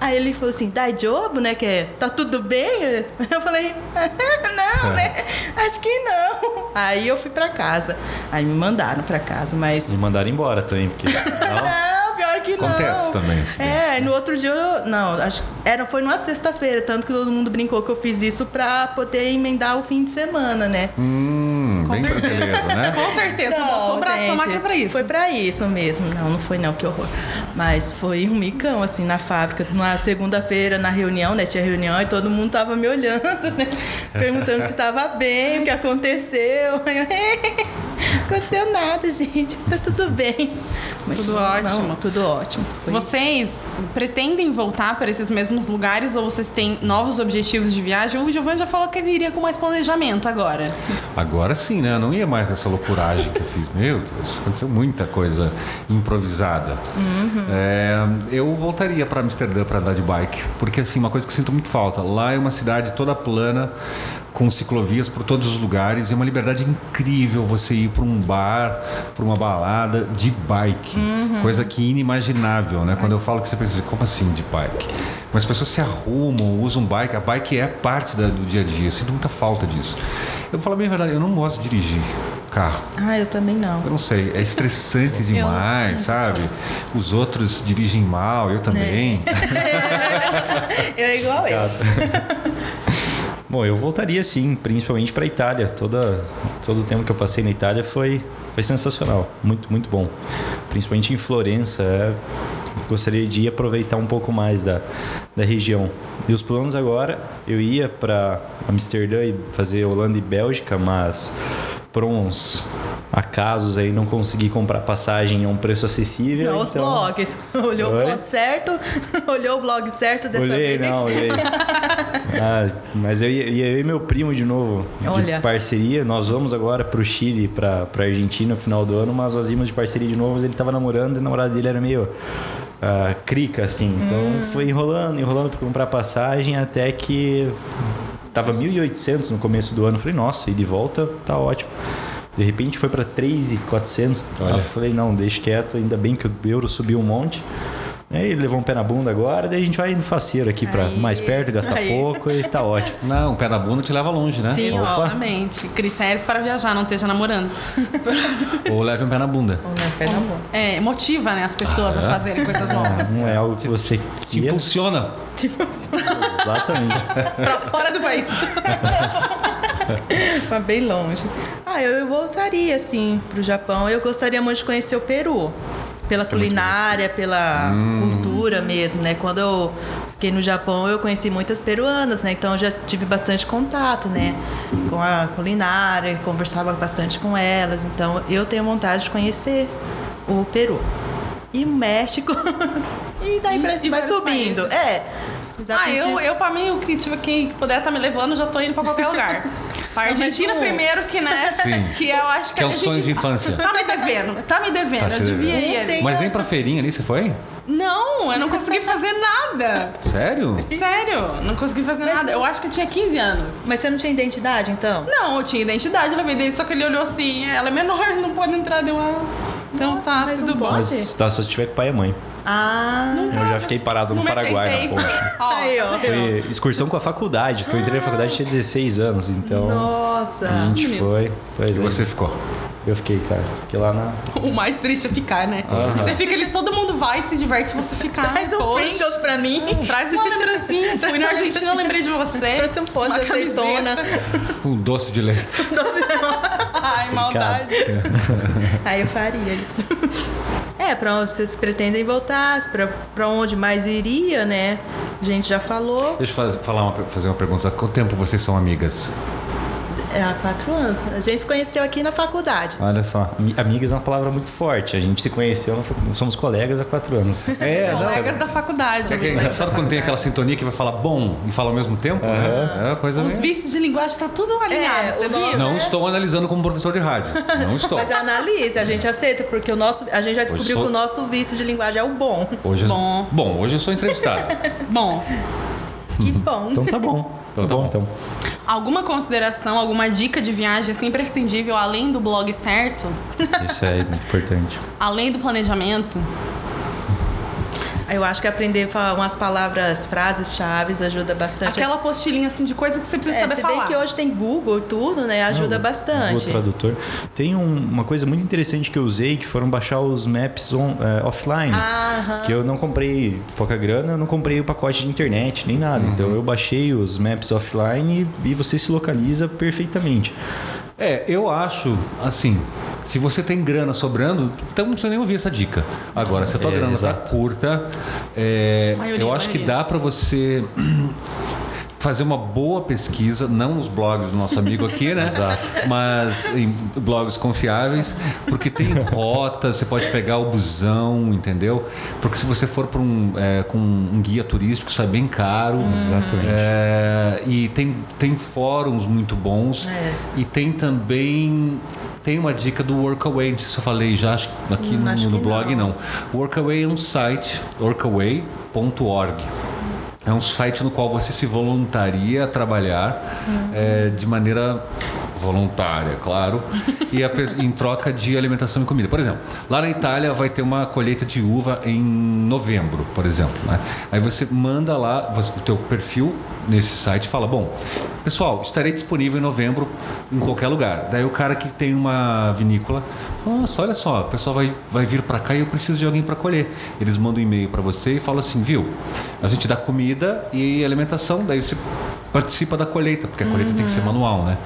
A: Aí ele falou assim, dai job, né? Que é, tá tudo bem? Eu falei, não, né? Acho que não. Aí eu fui pra casa. Aí me mandaram pra casa, mas.
C: Me mandaram embora também, porque. Não,
A: Não, pior que não.
D: Acontece também, esse
A: É, no outro dia eu. Não, acho era, foi numa sexta-feira, tanto que todo mundo brincou que eu fiz isso pra poder emendar o fim de semana, né?
D: Hum,
B: Com
D: bem
B: certeza.
D: brasileiro, né?
B: Com certeza,
A: Então,
B: botou o braço na
A: gente,
B: máquina pra isso.
A: Foi pra isso mesmo. Não, não foi não, que horror. Mas foi um micão, assim, na fábrica. Na segunda-feira, na reunião, né? Tinha reunião e todo mundo tava me olhando, né? Perguntando se tava bem, o que aconteceu. Não aconteceu nada, gente. Tá tudo bem.
B: Tudo
A: não,
B: ótimo.
A: tudo ótimo. Foi-
B: Vocês pretendem voltar para esses mesmos lugares ou vocês têm novos objetivos de viagem? O Giovanni já falou que ele iria com mais planejamento agora.
D: Agora sim, né? Eu não ia mais essa loucuragem que eu fiz. Meu Deus, aconteceu muita coisa improvisada. É, eu voltaria para Amsterdã para andar de bike, porque assim, uma coisa que eu sinto muito falta. Lá é uma cidade toda plana, com ciclovias por todos os lugares, e é uma liberdade incrível você ir para um bar, para uma balada de bike. Coisa que inimaginável, né? Quando eu falo que você pensa, assim, como assim de bike? Mas as pessoas se arrumam, usam bike, a bike é parte da- do dia a dia. Eu sinto muita falta disso. Eu vou falar bem a verdade, eu não gosto de dirigir. carro.
A: Ah, eu também não.
D: Eu não sei, é estressante demais, sabe? Os outros dirigem mal, eu também.
A: eu é igual eu.
C: Bom, eu voltaria sim, principalmente para a Itália. Toda, todo o tempo que eu passei na Itália foi, foi sensacional, muito, muito bom. Principalmente em Florença, é, gostaria de aproveitar um pouco mais da, da região. E os planos agora, eu ia para Amsterdã e fazer Holanda e Bélgica, mas por uns acasos aí não consegui comprar passagem a um preço acessível.
A: Não, os
C: então...
A: blogs. Olhou Oi? o blog certo? Olhou o blog certo dessa
C: olhei,
A: vez?
C: Não, olhei. ah, mas eu eu e meu primo de novo,
A: Olha.
C: de parceria. Nós vamos agora pro Chile, pra, pra Argentina no final do ano, mas nós íamos de parceria de novo. Ele tava namorando e a namorada dele era meio uh, crica, assim. Então hum. foi enrolando, enrolando pra comprar passagem até que tava 1.800 no começo do ano. Falei, nossa, e de volta tá ótimo. De repente foi para 3,400. Eu falei, não, deixa quieto, ainda bem que o euro subiu um monte. Aí ele levou um pé na bunda agora, daí a gente vai indo faceiro aqui para mais perto, gastar aí. pouco e tá ótimo.
D: Não, um pé na bunda te leva longe, né?
B: Sim, Opa. obviamente. Critérios para viajar, não esteja namorando.
D: Ou leve um pé na bunda.
A: Ou leve um pé na bunda.
B: É, motiva né, as pessoas ah, é? a fazerem coisas novas.
C: Não é algo que você
D: te impulsiona.
A: Te impulsiona.
C: Exatamente.
B: para fora do país.
A: Mas bem longe. Ah, eu voltaria, assim, pro Japão. Eu gostaria muito de conhecer o Peru. Pela culinária, pela hum. cultura mesmo, né? Quando eu fiquei no Japão, eu conheci muitas peruanas, né? Então eu já tive bastante contato, né? Com a culinária, conversava bastante com elas. Então eu tenho vontade de conhecer o Peru. E o México. e daí pra, e vai subindo. Países. É.
B: Ah, eu, eu, pra mim, o que tiver quem puder estar tá me levando, já tô indo pra qualquer lugar. Pra Argentina primeiro, que né?
D: Sim.
B: Que eu acho que,
D: que é um
B: a
D: sonho de infância.
B: Tá me devendo, tá me devendo. Tá eu devia ir.
D: Mas nem pra feirinha ali, você foi?
B: Não, eu não consegui fazer nada.
D: Sério?
B: Sério, não consegui fazer Mas nada. Eu acho que eu tinha 15 anos.
A: Mas você não tinha identidade, então?
B: Não, eu tinha identidade, levei dele, só que ele olhou assim, ela é menor, não pode entrar, deu uma... Então Nossa, tá, tudo bom.
C: Mas tá, só se tiver com pai e mãe.
A: Ah,
C: eu já fiquei parado no Paraguai na ponte.
A: Aí, ó.
C: Foi excursão com a faculdade, porque eu entrei na faculdade tinha 16 anos, então.
A: Nossa!
C: A gente foi.
D: Pois e você ficou?
C: Eu fiquei, cara. Fiquei lá na.
B: O mais triste é ficar, né? Uhum. Você fica ali, todo mundo vai e se diverte você ficar.
A: Traz um Poxa. Pringles pra mim.
B: Traz uma lembrancinha. Fui na Argentina, lembrei de você.
A: Trouxe um pão de azeitona.
D: Um doce de leite.
A: doce de leite.
B: Ai, maldade.
A: Aí eu faria isso. É, para onde vocês pretendem voltar, para onde mais iria, né? A gente já falou.
D: Deixa eu fazer, falar uma, fazer uma pergunta. Há quanto tempo vocês são amigas?
A: É, há quatro anos. A gente se conheceu aqui na faculdade.
C: Olha só, amigas é uma palavra muito forte. A gente se conheceu, somos colegas há quatro anos.
B: É, colegas da faculdade.
D: É, é engraçado quando tem aquela sintonia que vai falar bom e fala ao mesmo tempo, uhum. né?
B: É coisa Os mesmo. vícios de linguagem tá tudo alinhado, é, você viu?
D: Não estou analisando como professor de rádio. Não estou.
A: Mas analise, a gente aceita, porque o nosso, a gente já descobriu sou... que o nosso vício de linguagem é o bom.
D: Hoje,
B: bom.
D: Bom, hoje eu sou entrevistado.
B: bom.
A: Que bom.
C: Então tá bom. Então tá bom, então.
B: Alguma consideração, alguma dica de viagem assim imprescindível além do blog certo?
C: Isso é muito importante.
B: além do planejamento?
A: Eu acho que aprender umas palavras, frases chaves ajuda bastante.
B: Aquela postilhinha assim de coisa que você precisa
A: é,
B: saber
A: você
B: falar.
A: Vê que hoje tem Google, tudo, né? Ajuda
C: Não,
A: bastante.
C: O tradutor. Tem um, uma coisa muito interessante que eu usei, que foram baixar os maps on, é, offline.
A: Ah,
C: que eu não comprei pouca grana, não comprei o pacote de internet, nem nada. Uhum. Então eu baixei os maps offline e, e você se localiza perfeitamente.
D: É, eu acho, assim, se você tem grana sobrando, então não precisa nem ouvir essa dica. Agora, se a tua é, grana está curta, é, maioria, eu acho maioria. que dá para você fazer uma boa pesquisa, não nos blogs do nosso amigo aqui, né?
C: Exato.
D: Mas em blogs confiáveis, porque tem rotas, você pode pegar o busão, entendeu? Porque se você for um, é, com um guia turístico, sai bem caro.
C: Exatamente.
D: É, e tem, tem fóruns muito bons.
A: É.
D: E tem também tem uma dica do Workaway, não sei se eu falei já aqui hum, no, no blog, não. não. Workaway é um site, workaway.org. É um site no qual você se voluntaria a trabalhar uhum. é, de maneira voluntária, claro, e a, em troca de alimentação e comida. Por exemplo, lá na Itália vai ter uma colheita de uva em novembro, por exemplo. Né? Aí você manda lá você, o teu perfil nesse site fala, bom, pessoal, estarei disponível em novembro em qualquer lugar. Daí o cara que tem uma vinícola, nossa, olha só, o pessoal vai, vai vir para cá e eu preciso de alguém para colher. Eles mandam um e-mail para você e falam assim, viu? A gente dá comida e alimentação, daí você participa da colheita, porque a colheita tem que ser manual, né?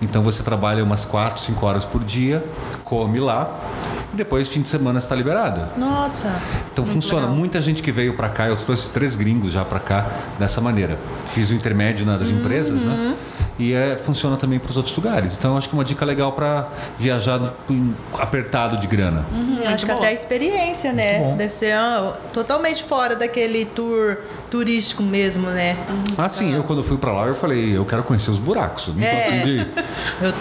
D: Então você trabalha umas 4, 5 horas por dia, come lá depois fim de semana está liberado.
A: Nossa.
D: Então funciona.
A: legal.
D: Muita gente que veio para cá, eu trouxe três gringos já para cá dessa maneira. Fiz o intermédio né, das
A: Uhum.
D: empresas, né? E é, funciona também para os outros lugares. Então acho que é uma dica legal para viajar no- em- apertado de grana.
A: Eu acho que
B: boa.
A: até a experiência, né? Deve ser ah, totalmente fora daquele tour turístico mesmo, né?
D: Ah, sim, eu quando fui para lá eu falei, eu quero conhecer os buracos. Não tô
A: É.
D: afim de...
A: Eu-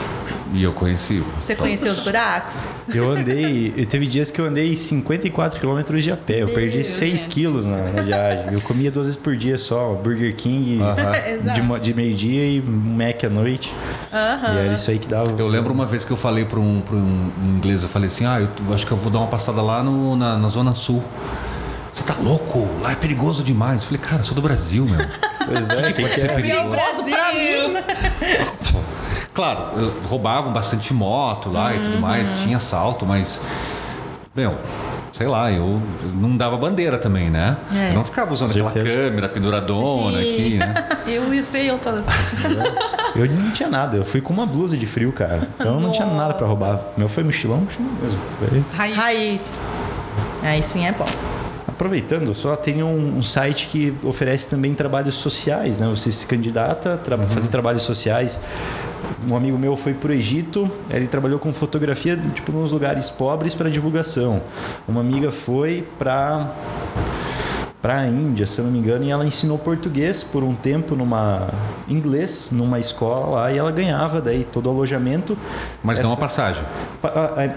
D: E eu conheci.
A: você conheceu os buracos?
C: Eu andei. Eu teve dias que eu andei 54 quilômetros de a pé. Eu perdi
A: Deus,
C: 6
B: gente.
C: quilos na, na viagem. Eu comia duas vezes por dia só. Burger King
D: Aham.
C: de,
A: Exato.
C: mo- de meio-dia e Mac à noite.
A: Aham.
C: E era isso aí que dava.
D: Eu lembro uma vez que eu falei para um, pra um, inglês, eu falei assim, ah, eu acho que eu vou dar uma passada lá no, na, na Zona Sul. Você tá louco? Lá é perigoso demais. Eu falei, cara, eu sou do Brasil, meu.
C: Pois é,
D: que
C: que
D: pode
C: que
D: ser
C: é?
D: perigoso?
B: Perigoso pra mim.
D: Claro, eu- roubavam bastante moto lá e tudo mais, tinha assalto, mas. Meu, sei lá, eu, não dava bandeira também, né?
A: É.
D: Eu não ficava usando aquela câmera penduradona
A: Sim.
D: aqui, né?
B: Eu ia ser eu toda.
C: Eu não tinha nada. Eu fui com uma blusa de frio, cara. Então não tinha nada pra
A: Nossa.
C: roubar. Meu foi mochilão, mochilão mesmo. Foi-
B: Raiz.
A: Raiz. Aí sim é bom.
C: Aproveitando, só tem um, um site que oferece também trabalhos sociais, né? Você se candidata a
D: Uhum.
C: fazer trabalhos sociais. Um amigo meu foi para o Egito, ele trabalhou com fotografia tipo nos lugares pobres para divulgação. Uma amiga foi para para a Índia, se eu não me engano, e ela ensinou português por um tempo numa inglês numa escola lá e ela ganhava daí todo o alojamento.
D: Mas não a
C: Essa-
D: passagem.
C: Pa-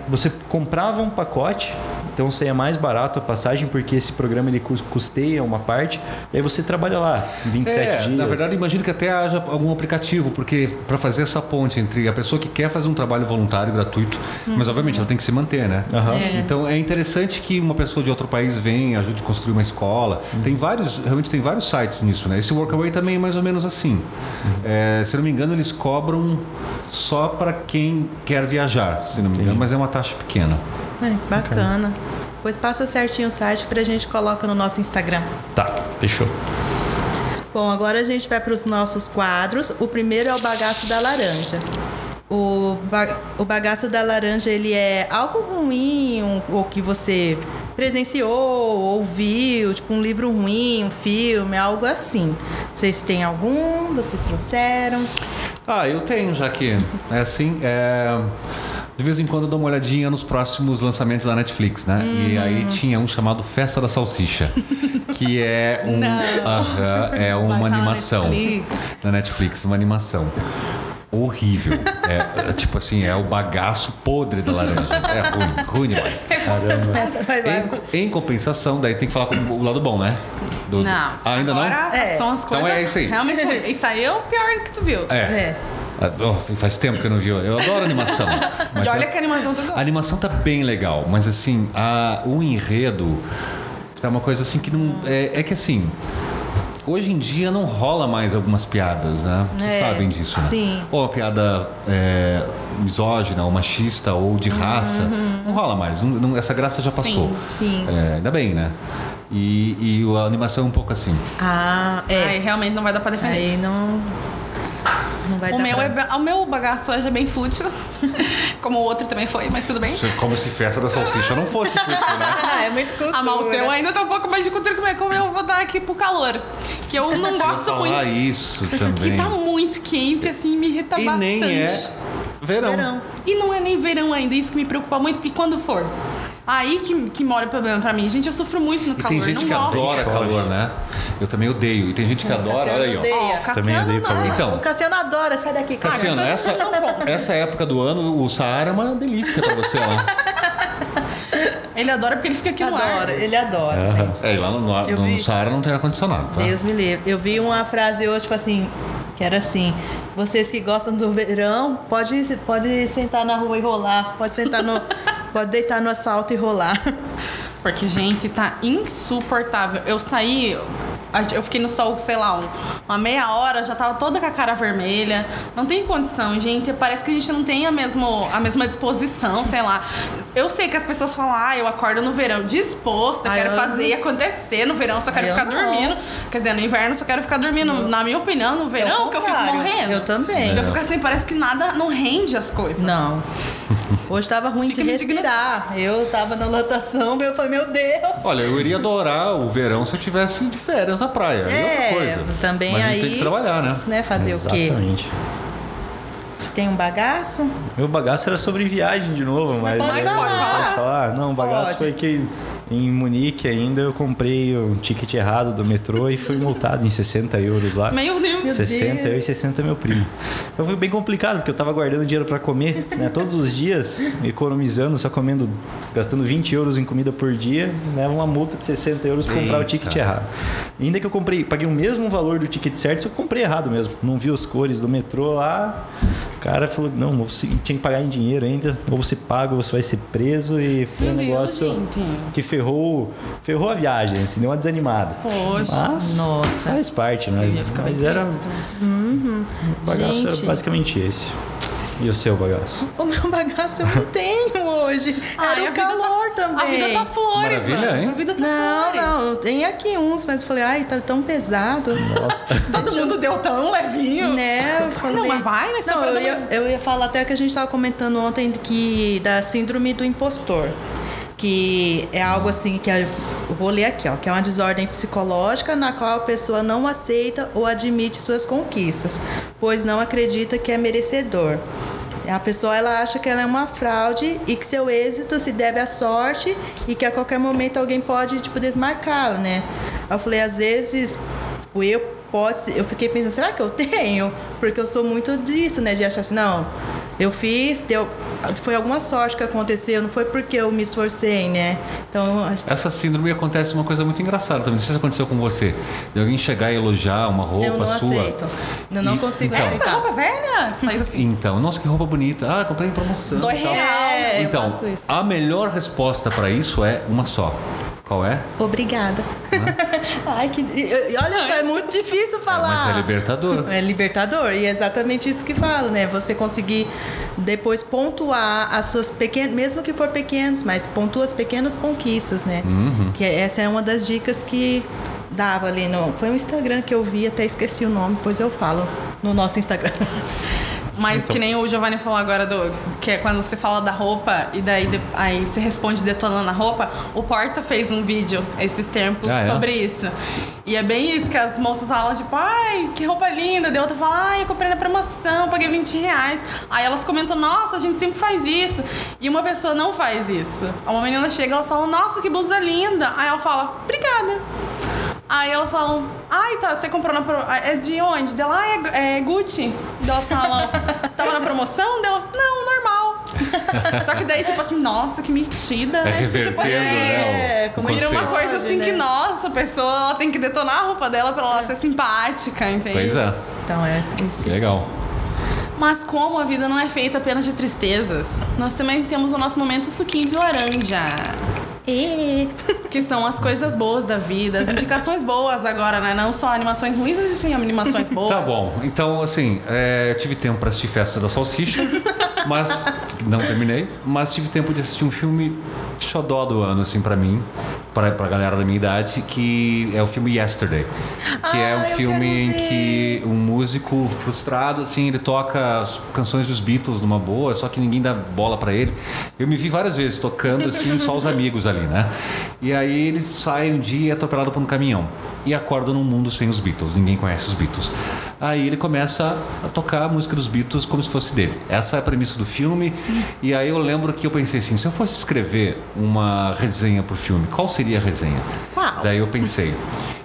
C: Você comprava um pacote, então saía mais barato a passagem, porque esse programa ele cus- custeia uma parte, e aí você trabalha lá 27
D: É,
C: dias.
D: na verdade, imagino que até haja algum aplicativo, porque para fazer essa ponte entre a pessoa que quer fazer um trabalho voluntário gratuito, mas obviamente ela tem que se manter, né?
A: É.
D: Então é interessante que uma pessoa de outro país venha, ajude a construir uma escola. Tem vários, realmente tem vários sites nisso, né? Esse Workaway também é mais ou menos assim. É, se não me engano, eles cobram só para quem quer viajar, se não me engano, mas é uma taxa pequena.
A: É, bacana. Pois passa certinho o site que a gente coloca no nosso Instagram.
C: Tá, fechou.
A: Bom, agora a gente vai para os nossos quadros. O primeiro é o bagaço da laranja. O, ba- o bagaço da laranja, ele é algo ruim, ou que você presenciou, ouviu, tipo um livro ruim, um filme, algo assim. Vocês têm algum? Vocês trouxeram?
D: Ah, eu tenho, já que é assim. é, De vez em quando eu dou uma olhadinha nos próximos lançamentos da Netflix, né? E aí tinha um chamado Festa da Salsicha, que é um,
B: Não.
D: Aham, é uma
B: tá na
D: animação da Netflix, uma animação horrível. É, é tipo assim, é o bagaço podre da laranja. É ruim, ruim demais. Em, em compensação, daí tem que falar com o lado bom, né? Do-
B: Não.
D: Ah, ainda
B: Agora
D: não?
A: É.
B: são as
D: Então
B: coisas
D: é isso aí.
B: realmente. Isso aí é o pior que tu viu.
D: É.
A: É.
D: Ah, oh, faz tempo que eu não vi. Eu adoro animação. mas
B: E olha
D: é-
B: que a animação tu
D: A animação tá bem legal, mas assim, a, o enredo tá uma coisa assim que não. É, é que assim. Hoje em dia não rola mais algumas piadas, né? Vocês
A: É,
D: sabem disso, né?
A: sim.
D: Ou a piada é, misógina, ou machista, ou de raça. Não rola mais. não- não- essa graça já passou.
A: Uhum. Sim.
D: É, ainda bem, né? E, e a animação é um pouco assim.
A: Ah, é.
B: Aí realmente não vai dar pra defender.
A: Aí não. Não vai
B: O
A: dar
B: meu,
A: pra...
B: é, o meu bagaço hoje é bem fútil. Como o outro também foi, mas tudo bem.
D: Como se festa da salsicha não fosse fútil, né?
A: Ah, é muito cultura.
B: A Malteu ainda tá um pouco mais de cultura como é como eu vou dar aqui pro calor. Que eu não
D: Eu ia
B: gosto
D: falar
B: muito.
D: isso
B: Que
D: também.
B: tá muito quente, assim, me irrita
D: e
B: bastante.
D: nem é verão.
A: Verão.
B: E não é nem verão ainda, isso que me preocupa muito, porque quando for. Aí que, que mora o problema pra mim. Gente, eu sofro muito no
D: E
B: calor.
D: tem gente
B: não
D: que
B: gosto.
D: adora calor, né? Eu também odeio. E tem gente que adora,
A: Cassiano
D: olha aí, ó.
A: odeia.
B: Ó,
A: Também
B: Cassiano
C: odeio calor.
D: Então,
A: O Cassiano adora, sai daqui, cara.
D: Cassiano,
B: Cassiano
D: essa, essa época do ano, o Saara é uma delícia pra você lá.
B: Ele adora porque ele fica aqui no ar.
A: Adora, ele adora, gente.
D: É, e lá no, no, no
A: vi.
D: Saara não tem ar-condicionado, tá?
A: Deus me livre. Eu vi uma frase hoje, tipo assim, que era assim: vocês que gostam do verão, pode, pode sentar na rua e rolar. Pode sentar no. Pode deitar no asfalto e rolar.
B: Porque, gente, tá insuportável. Eu saí Eu fiquei no sol, sei lá, um, uma meia hora, já tava toda com a cara vermelha. Não tem condição, gente. Parece que a gente não tem a, mesmo, a mesma disposição, sei lá. Eu sei que as pessoas falam, ah, eu acordo no verão disposto, eu
A: Ai,
B: quero
A: eu-
B: fazer acontecer. No verão eu só quero
A: Eu
B: ficar
A: não.
B: dormindo. Quer dizer, no inverno eu só quero ficar dormindo. Na minha opinião, no verão que eu fico morrendo.
A: Eu também.
B: Eu fico assim, parece que nada não rende as coisas.
A: Não. Hoje tava ruim
B: Fica
A: de respirar. Eu tava na lotação, eu falei, meu Deus.
D: Olha, eu iria adorar o verão se eu tivesse de férias na praia. Aí
A: É,
D: outra coisa.
A: também
D: Mas a gente
A: aí-
D: tem que trabalhar, né?
A: Né, fazer o quê?
C: Exatamente.
A: Tem um bagaço?
C: Meu bagaço era sobre viagem de novo, mas.
A: pode
C: é,
A: falar.
C: Pode falar? Não, o bagaço
A: Pode.
C: foi que em Munique ainda eu comprei o ticket errado do metrô e fui multado em 60 euros lá.
B: Meu Deus.
A: Meu
C: 60 eu e
A: Deus.
C: 60 meu primo. Então foi bem complicado, porque eu tava guardando dinheiro pra comer, né? Todos os dias, economizando, só comendo, gastando 20 euros em comida por dia, né? Uma multa de 60 euros pra comprar o
D: Eita.
C: ticket errado. Ainda que eu comprei, paguei o mesmo valor do ticket certo, só que eu comprei errado mesmo. Não vi as cores do metrô lá. O cara falou, não, você tinha que pagar em dinheiro ainda, ou você paga ou você vai ser preso. E foi um
B: Meu Deus,
C: negócio
B: gente.
C: que ferrou, ferrou a viagem, assim, deu uma desanimada.
B: Poxa.
C: Mas
A: Nossa.
C: faz parte, né? Mas era,
B: também.
C: o bagaço era
A: Gente.
C: basicamente esse. E o seu bagaço?
A: O meu bagaço eu não tenho hoje.
B: Ai,
A: Era
B: a
A: o calor
B: tá,
A: também.
B: A vida tá flores,
D: Maravilha, hein?
B: A vida tá
A: Não,
B: flores.
A: não, tem aqui uns, mas eu falei, ai, tá tão pesado.
C: Nossa.
B: Todo mundo deu tão levinho.
A: Né? Eu falei,
B: Não, mas vai, né?
A: Não, eu ia, eu ia falar até que a gente tava comentando ontem que da síndrome do impostor. Que é algo assim que eu vou ler aqui, ó, que é uma desordem psicológica na qual a pessoa não aceita ou admite suas conquistas, pois não acredita que é merecedor. A pessoa ela acha que ela é uma fraude e que seu êxito se deve à sorte e que a qualquer momento alguém pode tipo desmarcá-lo, né? Eu falei às vezes o eu pode eu fiquei pensando, será que eu tenho? Porque eu sou muito disso, né? De achar assim, não, eu fiz, deu, foi alguma sorte que aconteceu, não foi porque eu me esforcei, né? Então,
D: Essa síndrome acontece uma coisa muito engraçada também. Não sei se aconteceu com você. De alguém chegar e elogiar uma roupa
A: eu não
D: sua.
A: aceito. Eu não
D: E-
A: consigo
D: então-
B: Essa roupa velha? Você faz assim.
D: Então, nossa, que roupa bonita. Ah, comprei em promoção.
B: Dois
D: e tal.
B: reais.
A: É, eu
D: Então,
A: faço isso.
D: a melhor resposta pra isso é uma só. Qual é?
A: Obrigada. Ai, que. Olha só, é muito difícil falar.
D: Mas é libertador.
A: É libertador. E é exatamente isso que falo, né? Você conseguir depois pontuar as suas pequenas, mesmo que for pequenos, mas pontua as pequenas conquistas, né?
D: Uhum.
A: Que essa é uma das dicas que dava ali no. Foi um Instagram que eu vi, até esqueci o nome, depois eu falo no nosso Instagram.
B: Mas que nem o Giovanni falou agora, do, que é quando você fala da roupa e daí de- aí você responde detonando a roupa. O Porta fez um vídeo esses tempos
D: Ah, é?
B: sobre isso. E é bem isso que as moças falam, tipo, ai, que roupa linda. Daí outra fala, ai, eu comprei na promoção, paguei 20 reais. Aí elas comentam, nossa, a gente sempre faz isso. E uma pessoa não faz isso. Uma menina chega, elas falam, nossa, que blusa linda. Aí ela fala, obrigada. Aí elas falam, ai, tá, você comprou na promoção. É de onde? Dela, ah, é, é Gucci. Daí Elas falam, tava na promoção? Dela, não, normal. Só que daí, tipo assim, nossa, que metida,
D: É
B: né?
D: revertendo,
B: tipo assim,
D: né? o-
A: como
B: Vira uma coisa assim
A: né?
B: que, nossa, a pessoa ela tem que detonar a roupa dela pra ela ser simpática, entende?
D: Pois é.
A: Então é isso.
D: Legal.
B: Mas como a vida não é feita apenas de tristezas, nós também temos o nosso momento suquinho de laranja.
A: E...
B: Que são as coisas boas da vida, as indicações boas agora, né? Não só animações ruins, mas sim animações boas.
D: Tá bom. Então, assim, é, tive tempo pra assistir Festa da Salsicha, mas não terminei. Mas tive tempo de assistir um filme xodó do ano, assim, pra mim, pra, pra galera da minha idade, que é o filme Yesterday. Que é
A: Ah,
D: um
A: eu
D: filme em que um músico frustrado, assim, ele toca as canções dos Beatles numa boa, só que ninguém dá bola pra ele. Eu me vi várias vezes tocando, assim, só os amigos ali, né? E aí ele sai um dia atropelado por um caminhão. E acorda num mundo sem os Beatles, ninguém conhece os Beatles. Aí ele começa a tocar a música dos Beatles como se fosse dele. Essa é a premissa do filme. E aí eu lembro que eu pensei assim, se eu fosse escrever uma resenha pro filme, qual seria a resenha?
A: Qual?
D: Daí eu pensei,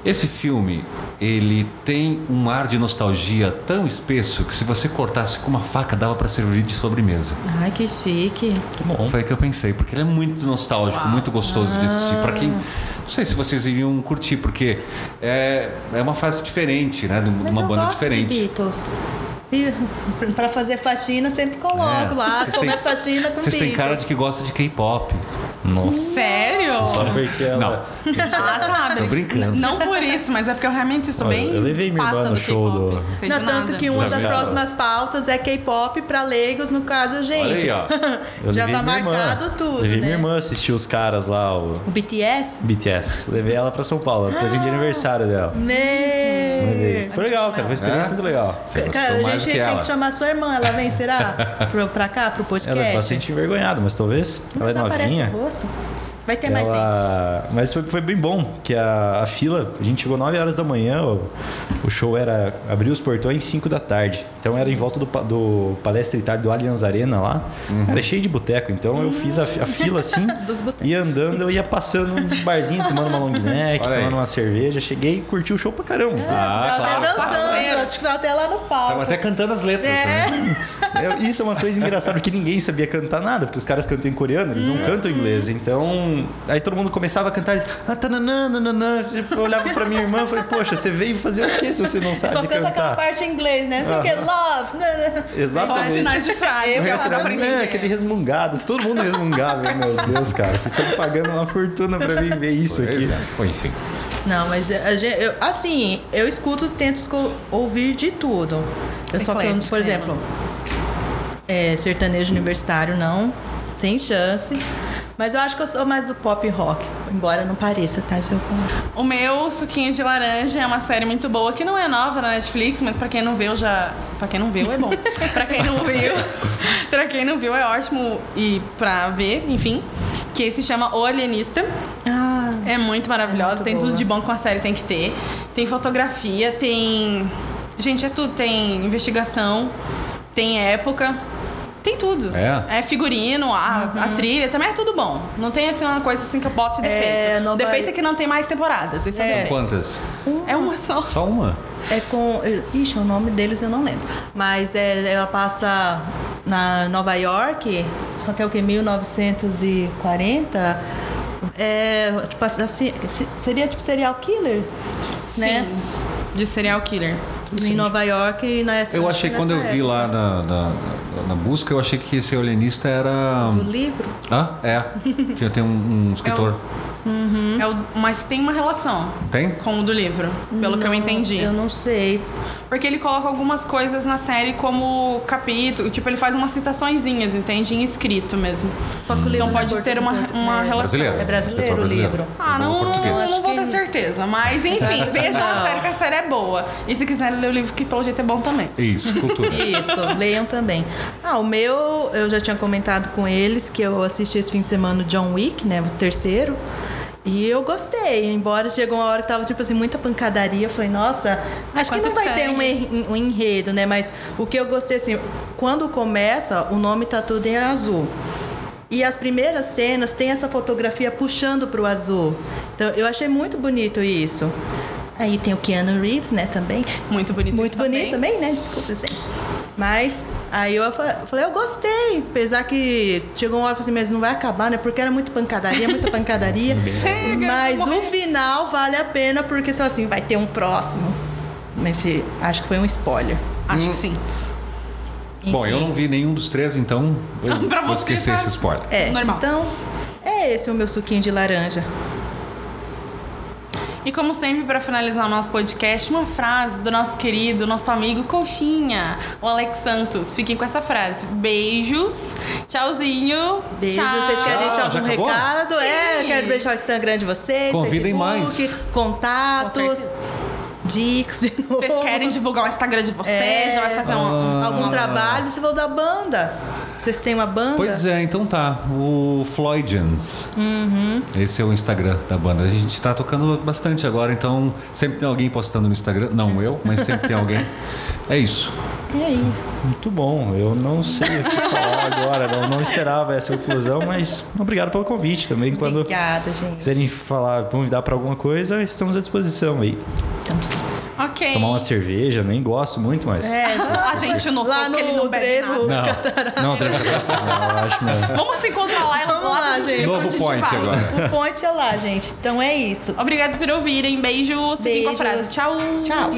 D: esse filme, ele tem um ar de nostalgia tão espesso que se você cortasse com uma faca dava para servir de sobremesa.
A: Ai, que chique.
C: Muito bom.
D: Foi aí que eu pensei, porque ele é muito nostálgico, muito gostoso de assistir. Para quem. Não sei se vocês iriam curtir, porque é, é uma fase diferente, né? De
A: Mas
D: uma
A: eu
D: banda
A: gosto
D: diferente.
A: de Beatles. Pra fazer faxina, sempre coloco
D: É.
A: lá.
D: Vocês
A: Começo
D: têm-
A: faxina com
D: Vocês têm cara de que gosta de K-pop.
C: Nossa.
B: Sério?
C: Só porque ela.
D: Não.
B: Ah, tá.
D: Tô brincando.
B: Não por isso, mas é porque eu realmente sou
C: Olha,
B: bem.
C: eu levei minha irmã no
B: do
C: show do-
A: Não, tanto que uma das
C: vi.
A: próximas pautas é K-pop pra leigos, no caso, a gente.
D: Olha aí, ó.
A: Já tá
C: minha irmã.
A: marcado tudo,
C: Levei
A: né?
C: minha irmã assistir os caras lá, o
A: O BTS?
C: BTS. Levei ela pra São Paulo, presente de aniversário dela. Levei.
A: Me...
C: Foi legal, cara. Foi uma experiência
D: É?
C: muito legal.
D: Você
A: Cara, a
D: mais
A: gente
D: do que
A: tem
D: ela.
A: que chamar sua irmã, ela vem, será? pra cá, pro podcast?
C: Ela é bastante envergonhada, mas talvez.
A: Mas
C: ela é novinha.
A: o rosto. Vai ter mais gente.
C: Ela... Mas foi, foi bem bom, que a, a fila, a gente chegou 9 horas da manhã, o, o show era. abriu os portões 5 da tarde. Então era em volta do, do Palestra Itália do Allianz Arena lá. Era cheio de boteco. Então eu fiz a, a fila assim. Ia andando, eu ia passando um barzinho, tomando uma long neck,
D: Olha aí.
C: tomando uma cerveja. Cheguei e curti o show pra caramba.
D: Ah,
A: tava
D: claro.
A: até dançando, acho que tava até lá no palco.
D: Tava até cantando as letras.
A: É.
D: né?
C: Isso é uma coisa engraçada, porque ninguém sabia cantar nada, porque os caras cantam em coreano, eles não cantam em inglês. Então, aí todo mundo começava a cantar e disse, ah, tananã, nananã. Eu olhava pra minha irmã e falei, poxa, você veio fazer o quê se você não sabe
A: Só canta aquela
C: cantar?
A: parte em inglês, né? Não sei o que, love. né, né.
B: Só os
C: Exatamente.
B: sinais de frase,
A: Eu
B: que pra
A: assim,
C: É, aquele resmungado, todo mundo resmungava, meu Deus, cara. Vocês estão pagando uma fortuna pra vir ver isso
D: Pois
C: aqui.
D: é. Pô, enfim.
A: Não, mas gente, eu- assim, eu escuto, tento ouvir de tudo. Eu só canto, por exemplo, é, sertanejo universitário, não, sem chance. Mas eu acho que eu sou mais do pop rock, embora não pareça, tá, Giovana?
B: O meu Suquinho de Laranja é uma série muito boa, que não é nova na Netflix, mas pra quem não viu já. Pra quem não viu é bom. pra quem não viu. pra quem não viu é ótimo e pra ver, enfim. Que se chama O Alienista.
A: Ah,
B: É muito maravilhosa,
A: Muito
B: tem
A: boa.
B: tudo de bom que uma série tem que ter. Tem fotografia, tem. Gente, é tudo. Tem investigação, tem época. Tem tudo.
D: É?
B: É figurino, a, a trilha, também é tudo bom. Não tem assim uma coisa assim que eu boto de
A: É,
B: defeito.
A: Nova-
B: Defeito é que não tem mais temporadas. Esse é,
A: É.
D: Quantas?
B: É uma só.
D: Só uma.
A: é com. Ixi, o nome deles eu não lembro. Mas é, ela passa na Nova York, só que é o que? 1940. É, tipo assim, se- seria tipo serial killer, né?
B: Sim. De serial killer.
A: Em Nova York e nessa
D: Eu achei, quando eu
A: nessa
D: vi
A: época.
D: lá na, na, na busca, eu achei que esse alienista era.
A: Do livro?
D: Ah, é. Tinha tem um, um escritor.
B: É o, mas tem uma relação
D: Tem?
B: com o do livro, pelo que eu
A: Não,
B: entendi.
A: Eu não sei.
B: Porque ele coloca algumas coisas na série como capítulo, tipo, ele faz umas citaçõezinhas, entende? Em escrito mesmo.
A: Só que o livro
B: Então
A: não é
B: pode ter uma, uma
A: É.
B: relação.
D: Brasileiro?
A: É brasileiro o
D: brasileiro.
A: livro?
B: Ah, não, não, não vou ter certeza. Mas enfim, vejam a série que a série é boa. E se quiserem ler o livro, que pelo jeito é bom também.
D: Isso, cultura.
A: Isso, leiam também. Ah, o meu, eu já tinha comentado com eles que eu assisti esse fim de semana o John Wick, né? O terceiro. E eu gostei, embora chegou uma hora que tava, tipo assim, muita pancadaria. Eu falei, nossa, acho que não vai ter um, um enredo, né? Mas o que eu gostei, assim, quando começa, o nome tá tudo em azul. E as primeiras cenas tem essa fotografia puxando pro azul. Então eu achei muito bonito isso. Aí tem o Keanu Reeves, né, também.
B: Muito bonito
A: Muito bonito também, né? Desculpa, gente. Mas aí eu fa- falei, eu gostei. Apesar que chegou uma hora e falei assim, mas não vai acabar, né? Porque era muito pancadaria, muita pancadaria.
B: Chega,
A: mas o final vale a pena, porque só assim, vai ter um próximo. Mas acho que foi um spoiler.
B: Acho que sim.
D: Bom, eu não vi nenhum dos três, então eu
B: Pra
D: vou
B: você,
D: esquecer
B: tá?
D: esse spoiler.
A: É,
B: Normal.
A: então é esse o meu suquinho de laranja.
B: E como sempre, para finalizar o nosso podcast, uma frase do nosso querido, nosso amigo Coxinha, o Alex Santos. Fiquem com essa frase. Beijos, tchauzinho.
A: Beijo.
B: tchau.
A: Vocês querem deixar
D: Ah,
A: algum recado? É,
B: Sim.
A: quero deixar o Instagram de vocês.
D: Convidem
A: Facebook,
D: mais.
A: Contatos, dicas de novo.
B: Vocês querem divulgar o Instagram de vocês?
A: É.
B: Já vai fazer um. um-
A: Algum trabalho? Você falou da banda. Vocês têm uma banda?
D: Pois é, então tá. O Floydians.
A: Uhum.
D: Esse é o Instagram da banda. A gente tá tocando bastante agora, então sempre tem alguém postando no Instagram. Não eu, mas sempre tem alguém. É isso.
A: É isso.
C: Muito bom. Eu não sei o que falar agora. Não, não esperava essa conclusão, mas obrigado pelo convite também. Quando
A: Obrigada, gente.
C: quiserem falar, convidar para alguma coisa, estamos à disposição aí.
B: Ok.
C: Tomar uma cerveja, nem gosto muito, mas.
A: É,
B: A gente notou
A: lá
B: que ele
A: no
B: não bebe
A: trevo.
B: nada.
C: Não, não, tranquilo. Não, eu acho mesmo.
B: Vamos se encontrar lá,
A: Vamos
B: lá
A: lá,
B: no
A: gente.
D: Novo
B: onde a gente
D: point
B: vai.
D: agora.
A: O ponte é lá, gente. Então é isso.
B: Obrigado por ouvirem. Beijos. Fiquem com a frase. Tchau.
A: Tchau.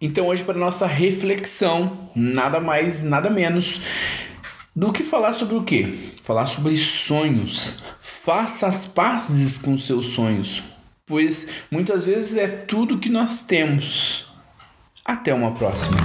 E: Então hoje para nossa reflexão, nada mais, nada menos do que falar sobre o quê? Falar sobre sonhos. Faça as pazes com seus sonhos, pois muitas vezes é tudo que nós temos. Até uma próxima.